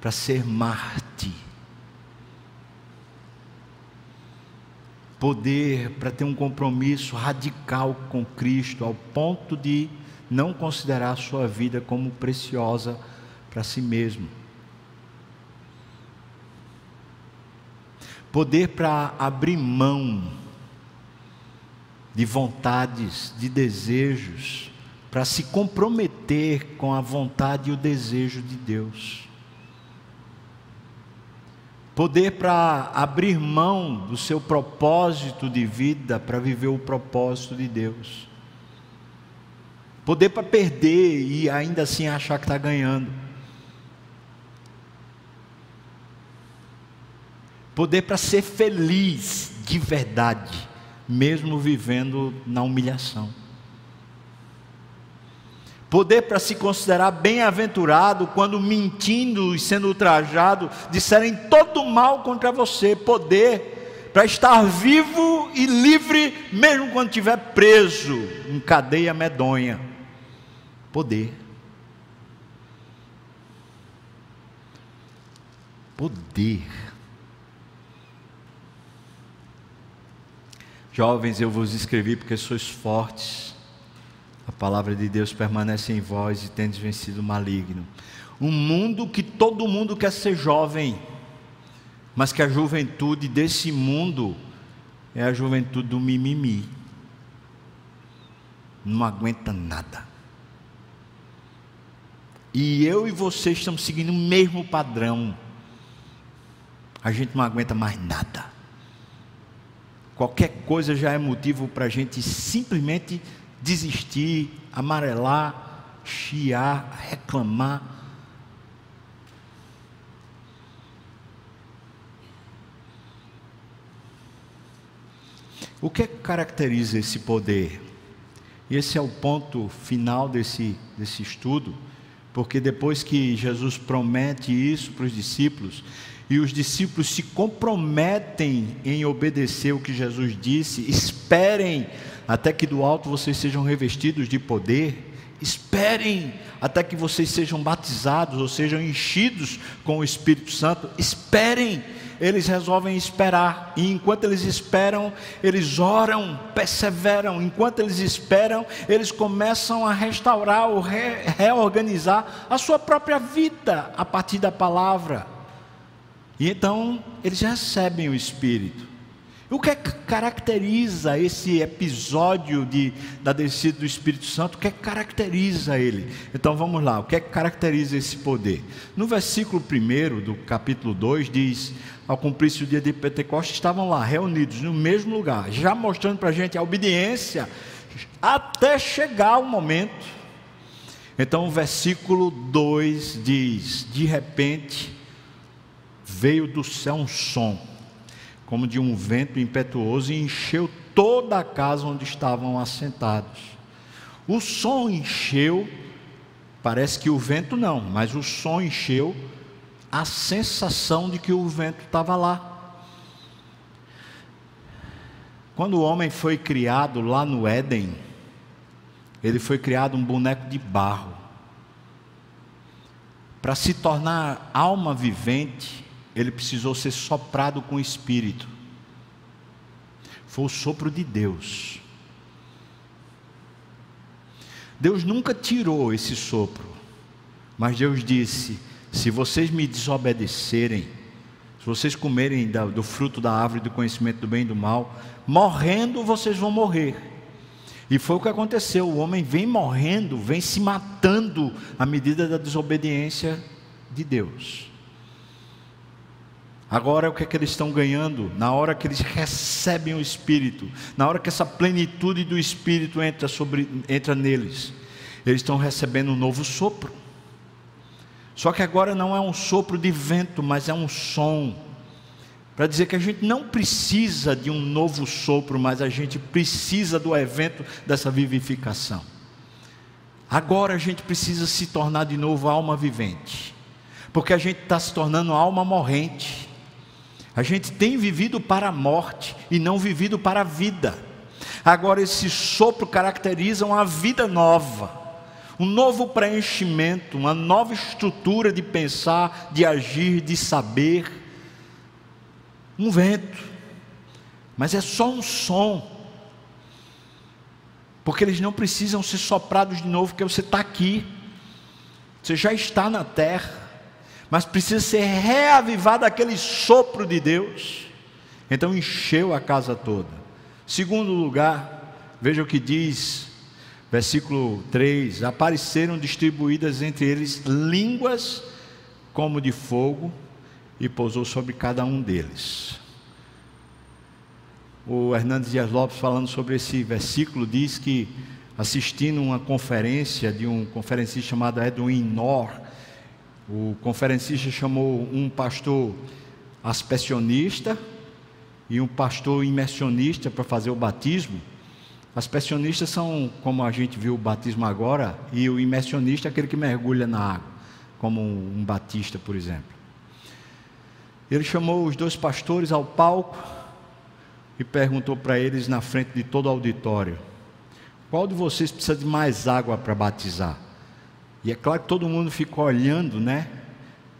[SPEAKER 1] para ser Marte poder para ter um compromisso radical com Cristo, ao ponto de não considerar a sua vida como preciosa para si mesmo. Poder para abrir mão de vontades, de desejos, para se comprometer com a vontade e o desejo de Deus. Poder para abrir mão do seu propósito de vida para viver o propósito de Deus. Poder para perder e ainda assim achar que está ganhando. Poder para ser feliz de verdade, mesmo vivendo na humilhação. Poder para se considerar bem-aventurado quando mentindo e sendo ultrajado disserem todo mal contra você. Poder para estar vivo e livre mesmo quando estiver preso em cadeia medonha. Poder. Poder. Jovens, eu vos escrevi porque sois fortes palavra de Deus permanece em vós e tendes vencido o maligno. Um mundo que todo mundo quer ser jovem, mas que a juventude desse mundo é a juventude do mimimi. Não aguenta nada. E eu e você estamos seguindo o mesmo padrão. A gente não aguenta mais nada. Qualquer coisa já é motivo para a gente simplesmente desistir, amarelar, chiar, reclamar. O que, é que caracteriza esse poder? Esse é o ponto final desse, desse estudo, porque depois que Jesus promete isso para os discípulos, e os discípulos se comprometem em obedecer o que Jesus disse, esperem até que do alto vocês sejam revestidos de poder. Esperem até que vocês sejam batizados ou sejam enchidos com o Espírito Santo. Esperem. Eles resolvem esperar, e enquanto eles esperam, eles oram, perseveram. Enquanto eles esperam, eles começam a restaurar ou re reorganizar a sua própria vida a partir da palavra. E então eles recebem o Espírito. O que, é que caracteriza esse episódio de, da descida do Espírito Santo? O que, é que caracteriza ele? Então vamos lá, o que é que caracteriza esse poder? No versículo 1 do capítulo 2 diz: Ao cumprir-se o dia de Pentecostes, estavam lá reunidos no mesmo lugar, já mostrando para a gente a obediência até chegar o momento. Então o versículo 2 diz: De repente veio do céu um som como de um vento impetuoso, e encheu toda a casa onde estavam assentados. O som encheu, parece que o vento não, mas o som encheu a sensação de que o vento estava lá. Quando o homem foi criado lá no Éden, ele foi criado um boneco de barro. Para se tornar alma vivente, ele precisou ser soprado com o Espírito. Foi o sopro de Deus. Deus nunca tirou esse sopro, mas Deus disse: se vocês me desobedecerem, se vocês comerem do fruto da árvore do conhecimento do bem e do mal, morrendo vocês vão morrer. E foi o que aconteceu: o homem vem morrendo, vem se matando à medida da desobediência de Deus. Agora o que é que eles estão ganhando? Na hora que eles recebem o Espírito, na hora que essa plenitude do Espírito entra, sobre, entra neles, eles estão recebendo um novo sopro. Só que agora não é um sopro de vento, mas é um som. Para dizer que a gente não precisa de um novo sopro, mas a gente precisa do evento dessa vivificação. Agora a gente precisa se tornar de novo alma vivente, porque a gente está se tornando alma morrente. A gente tem vivido para a morte e não vivido para a vida. Agora, esse sopro caracteriza uma vida nova, um novo preenchimento, uma nova estrutura de pensar, de agir, de saber. Um vento, mas é só um som, porque eles não precisam ser soprados de novo, porque você está aqui, você já está na terra mas precisa ser reavivado aquele sopro de Deus. Então encheu a casa toda. Segundo lugar, Veja o que diz, versículo 3: Apareceram distribuídas entre eles línguas como de fogo e pousou sobre cada um deles. O Hernandes Dias Lopes, falando sobre esse versículo, diz que assistindo uma conferência de um conferencista chamado Edwin Nor, o conferencista chamou um pastor aspersionista e um pastor imersionista para fazer o batismo. Aspersionistas são, como a gente viu o batismo agora, e o imersionista é aquele que mergulha na água, como um batista, por exemplo. Ele chamou os dois pastores ao palco e perguntou para eles na frente de todo o auditório: Qual de vocês precisa de mais água para batizar? E é claro que todo mundo ficou olhando, né?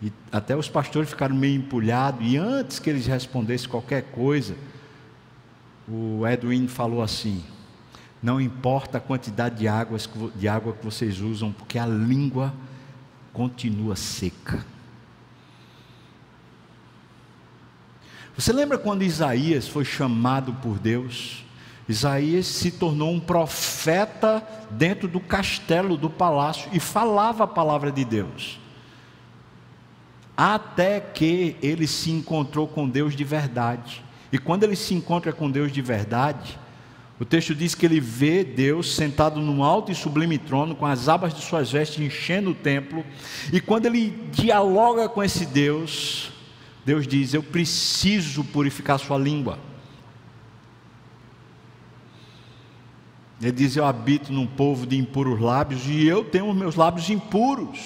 [SPEAKER 1] E até os pastores ficaram meio empulhados. E antes que eles respondessem qualquer coisa, o Edwin falou assim: Não importa a quantidade de, águas, de água que vocês usam, porque a língua continua seca. Você lembra quando Isaías foi chamado por Deus? Isaías se tornou um profeta dentro do castelo, do palácio, e falava a palavra de Deus. Até que ele se encontrou com Deus de verdade. E quando ele se encontra com Deus de verdade, o texto diz que ele vê Deus sentado num alto e sublime trono, com as abas de suas vestes enchendo o templo. E quando ele dialoga com esse Deus, Deus diz: Eu preciso purificar sua língua. Ele diz: Eu habito num povo de impuros lábios e eu tenho os meus lábios impuros.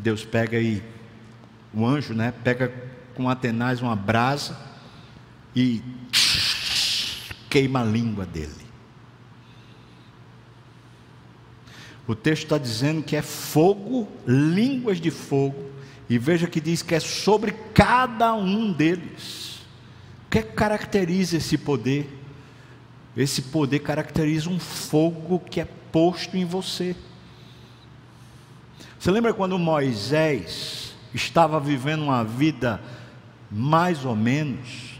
[SPEAKER 1] Deus pega aí, o anjo, né? Pega com Atenais uma brasa e queima a língua dele. O texto está dizendo que é fogo, línguas de fogo, e veja que diz que é sobre cada um deles. O que caracteriza esse poder? Esse poder caracteriza um fogo que é posto em você. Você lembra quando Moisés estava vivendo uma vida mais ou menos?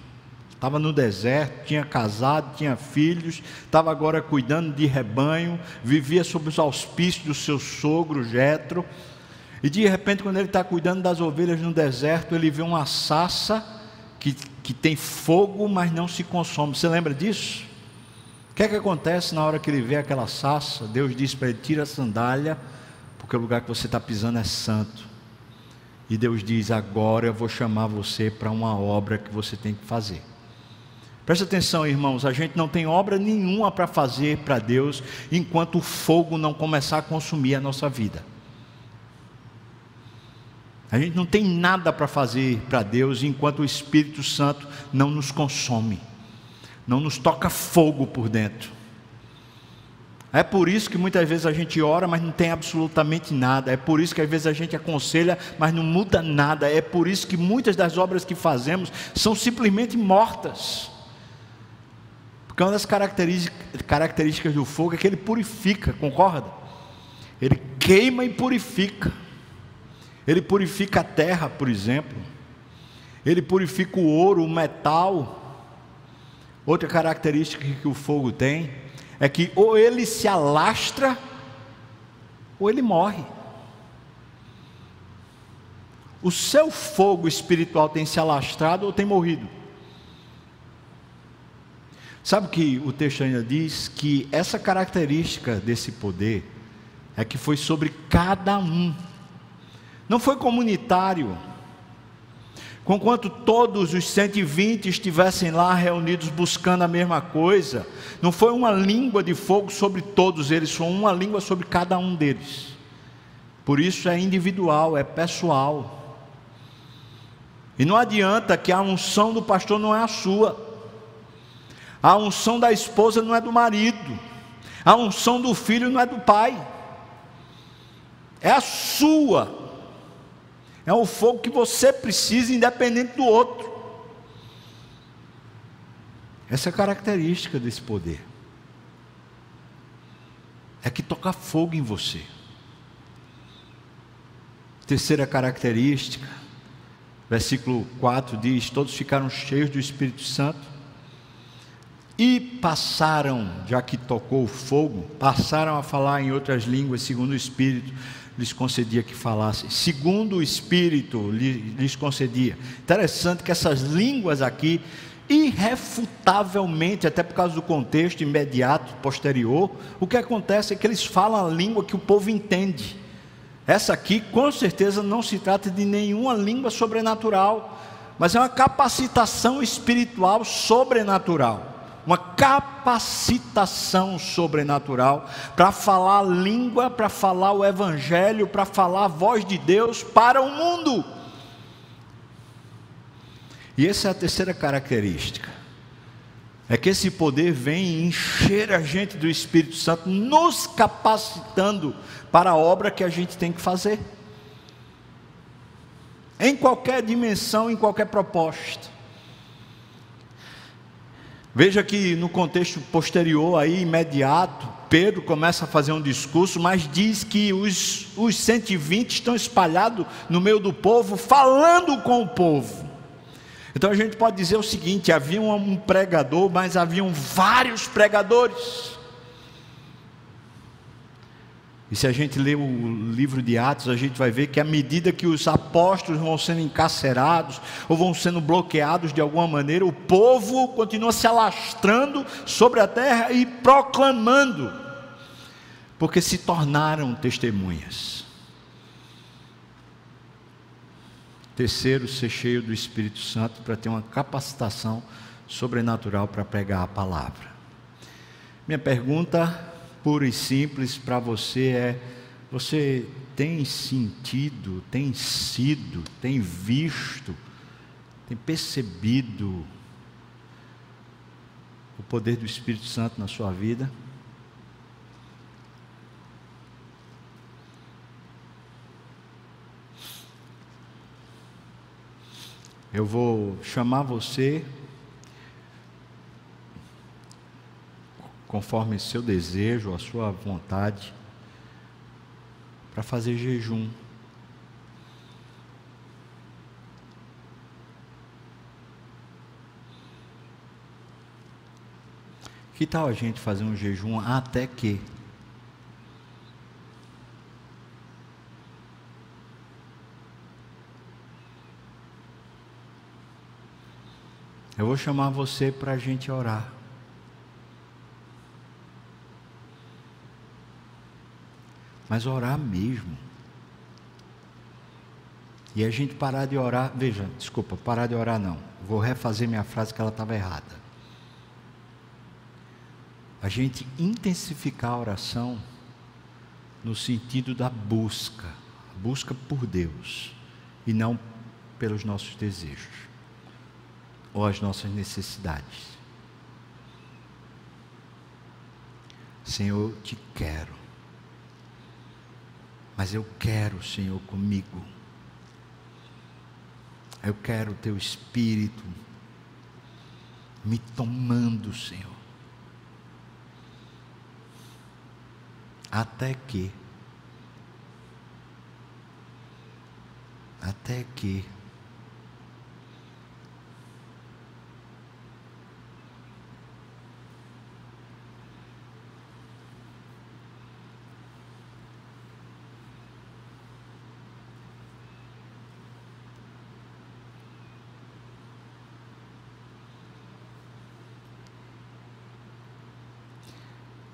[SPEAKER 1] Estava no deserto, tinha casado, tinha filhos, estava agora cuidando de rebanho, vivia sob os auspícios do seu sogro Jetro. E de repente, quando ele está cuidando das ovelhas no deserto, ele vê uma sassa que, que tem fogo, mas não se consome. Você lembra disso? Que é que acontece na hora que ele vê aquela sassa? Deus diz para ele: tira a sandália, porque o lugar que você está pisando é santo. E Deus diz: agora eu vou chamar você para uma obra que você tem que fazer. Presta atenção, irmãos, a gente não tem obra nenhuma para fazer para Deus enquanto o fogo não começar a consumir a nossa vida. A gente não tem nada para fazer para Deus enquanto o Espírito Santo não nos consome, não nos toca fogo por dentro. É por isso que muitas vezes a gente ora, mas não tem absolutamente nada. É por isso que às vezes a gente aconselha, mas não muda nada. É por isso que muitas das obras que fazemos são simplesmente mortas. Porque uma das características do fogo é que ele purifica, concorda? Ele queima e purifica. Ele purifica a terra, por exemplo. Ele purifica o ouro, o metal. Outra característica que o fogo tem é que ou ele se alastra ou ele morre. O seu fogo espiritual tem se alastrado ou tem morrido? Sabe o que o texto ainda diz? Que essa característica desse poder é que foi sobre cada um não foi comunitário. Conquanto todos os 120 estivessem lá reunidos buscando a mesma coisa, não foi uma língua de fogo sobre todos eles, foi uma língua sobre cada um deles. Por isso é individual, é pessoal. E não adianta que a unção do pastor não é a sua, a unção da esposa não é do marido, a unção do filho não é do pai, é a sua. É um fogo que você precisa, independente do outro. Essa é a característica desse poder. É que toca fogo em você. Terceira característica, versículo 4 diz: Todos ficaram cheios do Espírito Santo E passaram, já que tocou o fogo, passaram a falar em outras línguas, segundo o Espírito lhes concedia que falassem, segundo o Espírito lhes concedia. Interessante que essas línguas aqui, irrefutavelmente, até por causa do contexto imediato, posterior, o que acontece é que eles falam a língua que o povo entende. Essa aqui, com certeza, não se trata de nenhuma língua sobrenatural, mas é uma capacitação espiritual sobrenatural uma capacitação sobrenatural para falar a língua, para falar o evangelho, para falar a voz de Deus para o mundo. E essa é a terceira característica. É que esse poder vem encher a gente do Espírito Santo, nos capacitando para a obra que a gente tem que fazer. Em qualquer dimensão, em qualquer proposta. Veja que no contexto posterior, aí, imediato, Pedro começa a fazer um discurso, mas diz que os, os 120 estão espalhados no meio do povo, falando com o povo. Então a gente pode dizer o seguinte: havia um pregador, mas haviam vários pregadores. E se a gente ler o livro de Atos, a gente vai ver que à medida que os apóstolos vão sendo encarcerados ou vão sendo bloqueados de alguma maneira, o povo continua se alastrando sobre a terra e proclamando, porque se tornaram testemunhas. Terceiro, ser cheio do Espírito Santo para ter uma capacitação sobrenatural para pregar a palavra. Minha pergunta pura e simples para você é: você tem sentido, tem sido, tem visto, tem percebido o poder do Espírito Santo na sua vida? Eu vou chamar você conforme seu desejo, a sua vontade, para fazer jejum. Que tal a gente fazer um jejum até que? Eu vou chamar você para a gente orar. Mas orar mesmo. E a gente parar de orar, veja, desculpa, parar de orar não. Vou refazer minha frase que ela estava errada. A gente intensificar a oração no sentido da busca, busca por Deus e não pelos nossos desejos ou as nossas necessidades. Senhor, te quero. Mas eu quero, Senhor, comigo. Eu quero o teu espírito me tomando, Senhor. Até que, até que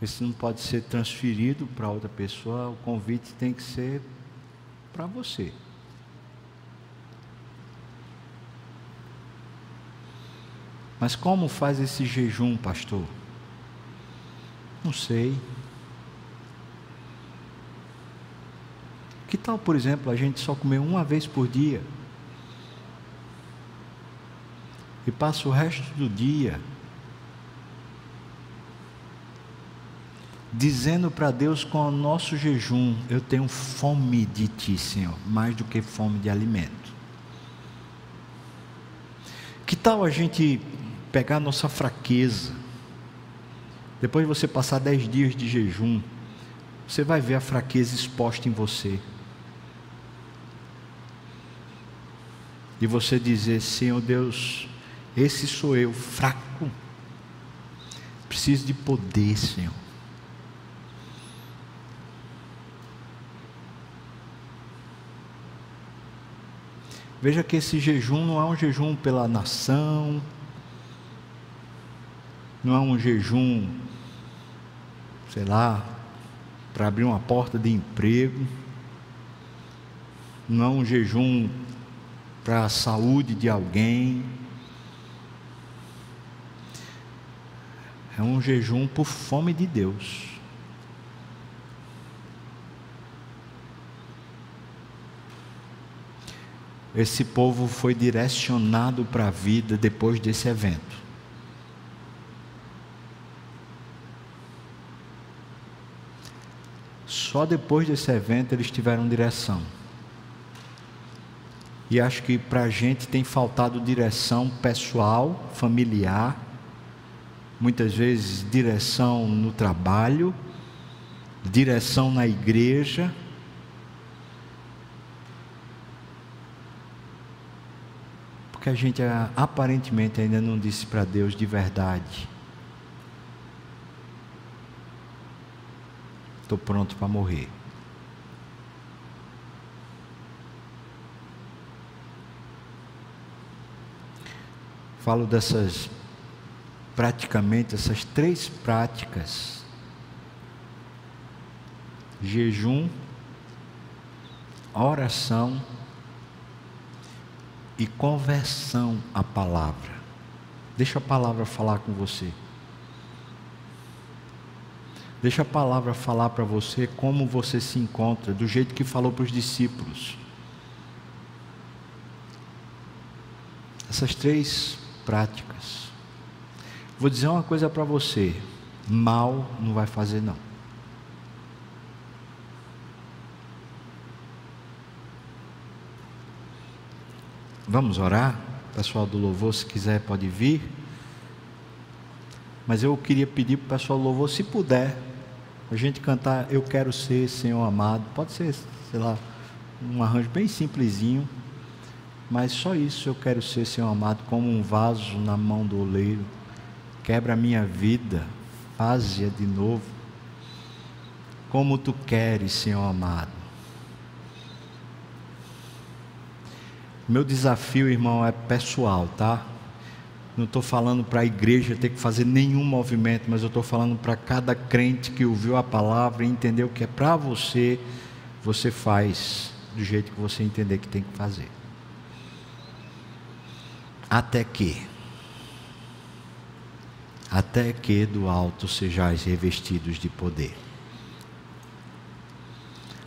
[SPEAKER 1] Esse não pode ser transferido para outra pessoa, o convite tem que ser para você. Mas como faz esse jejum, pastor? Não sei. Que tal, por exemplo, a gente só comer uma vez por dia? E passa o resto do dia dizendo para Deus com o nosso jejum: Eu tenho fome de Ti, Senhor, mais do que fome de alimento. Que tal a gente pegar a nossa fraqueza, depois de você passar dez dias de jejum, você vai ver a fraqueza exposta em você. E você dizer: Senhor Deus, esse sou eu, fraco preciso de poder, Senhor. Veja que esse jejum não é um jejum pela nação, não é um jejum, sei lá, para abrir uma porta de emprego, não é um jejum para a saúde de alguém, é um jejum por fome de Deus. Esse povo foi direcionado para a vida depois desse evento. Só depois desse evento eles tiveram direção. E acho que para a gente tem faltado direção pessoal, familiar, muitas vezes direção no trabalho, direção na igreja. Porque a gente aparentemente ainda não disse para Deus de verdade estou pronto para morrer. Falo dessas, praticamente, essas três práticas: jejum, oração e conversão à palavra. Deixa a palavra falar com você. Deixa a palavra falar para você como você se encontra, do jeito que falou para os discípulos. Essas três práticas. Vou dizer uma coisa para você: mal não vai fazer, não. Vamos orar? Pessoal do louvor, se quiser, pode vir. Mas eu queria pedir para o pessoal do louvor, se puder, a gente cantar Eu Quero Ser Senhor Amado, pode ser, sei lá, um arranjo bem simplesinho, mas só isso eu quero ser Senhor amado, como um vaso na mão do oleiro, quebra a minha vida, faz-a de novo, como tu queres, Senhor amado. Meu desafio, irmão, é pessoal, tá? Não estou falando para a igreja ter que fazer nenhum movimento, mas eu estou falando para cada crente que ouviu a palavra e entendeu que é para você, você faz do jeito que você entender que tem que fazer. Até que, até que do alto sejais revestidos de poder.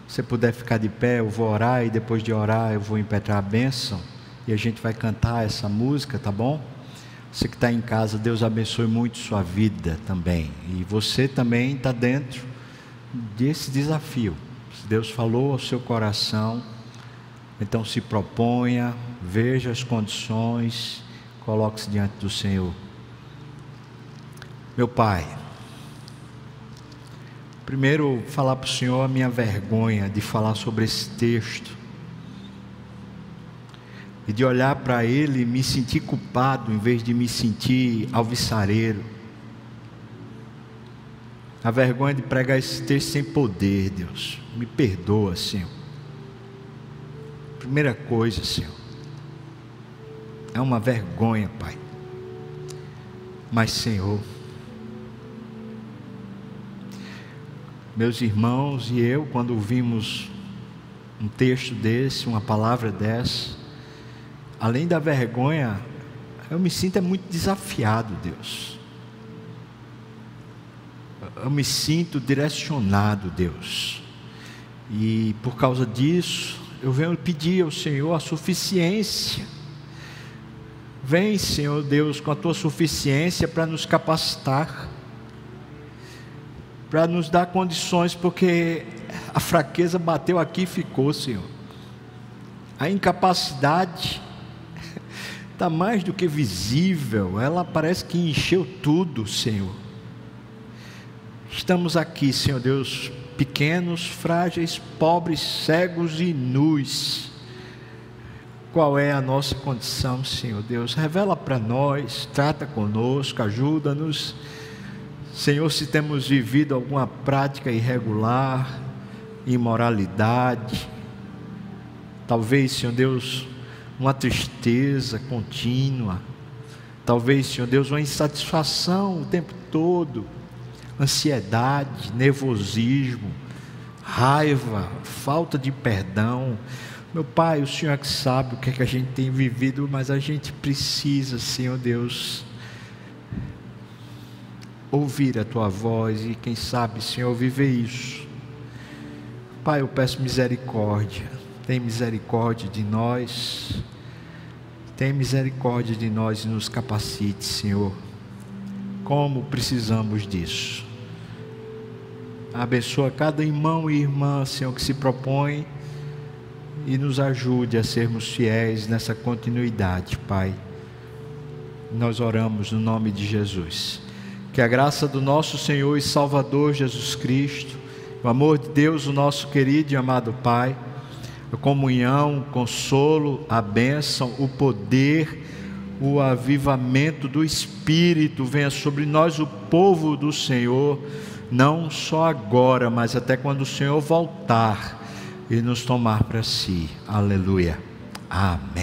[SPEAKER 1] Se puder ficar de pé, eu vou orar e depois de orar eu vou impetrar a bênção e a gente vai cantar essa música, tá bom? Você que está em casa, Deus abençoe muito sua vida também. E você também está dentro desse desafio. Se Deus falou ao seu coração, então se proponha, veja as condições, coloque-se diante do Senhor. Meu Pai, primeiro falar para o Senhor a minha vergonha de falar sobre esse texto e de olhar para ele e me sentir culpado em vez de me sentir alvissareiro. A vergonha de pregar esse texto sem poder, Deus. Me perdoa, Senhor. Primeira coisa, Senhor. É uma vergonha, Pai. Mas, Senhor, meus irmãos e eu, quando vimos um texto desse, uma palavra dessa, além da vergonha, eu me sinto é muito desafiado, Deus. Eu me sinto direcionado, Deus. E por causa disso, eu venho pedir ao Senhor a suficiência. Vem, Senhor Deus, com a tua suficiência para nos capacitar, para nos dar condições, porque a fraqueza bateu aqui e ficou, Senhor. A incapacidade, está mais do que visível, ela parece que encheu tudo, Senhor. Estamos aqui, Senhor Deus, pequenos, frágeis, pobres, cegos e nus. Qual é a nossa condição, Senhor Deus? Revela para nós, trata conosco, ajuda-nos. Senhor, se temos vivido alguma prática irregular, imoralidade, talvez, Senhor Deus, uma tristeza contínua, talvez, Senhor Deus, uma insatisfação o tempo todo, ansiedade, nervosismo, raiva, falta de perdão. Meu Pai, o Senhor é que sabe o que, é que a gente tem vivido, mas a gente precisa, Senhor Deus, ouvir a Tua voz e, quem sabe, Senhor, viver isso. Pai, eu peço misericórdia, tem misericórdia de nós, tem misericórdia de nós e nos capacite, Senhor, como precisamos disso. Abençoa cada irmão e irmã, Senhor, que se propõe e nos ajude a sermos fiéis nessa continuidade, Pai. Nós oramos no nome de Jesus. Que a graça do nosso Senhor e Salvador Jesus Cristo, o amor de Deus, o nosso querido e amado Pai, a comunhão, o consolo, a bênção, o poder, o avivamento do Espírito venha sobre nós, o povo do Senhor não só agora, mas até quando o Senhor voltar e nos tomar para si. Aleluia. Amém.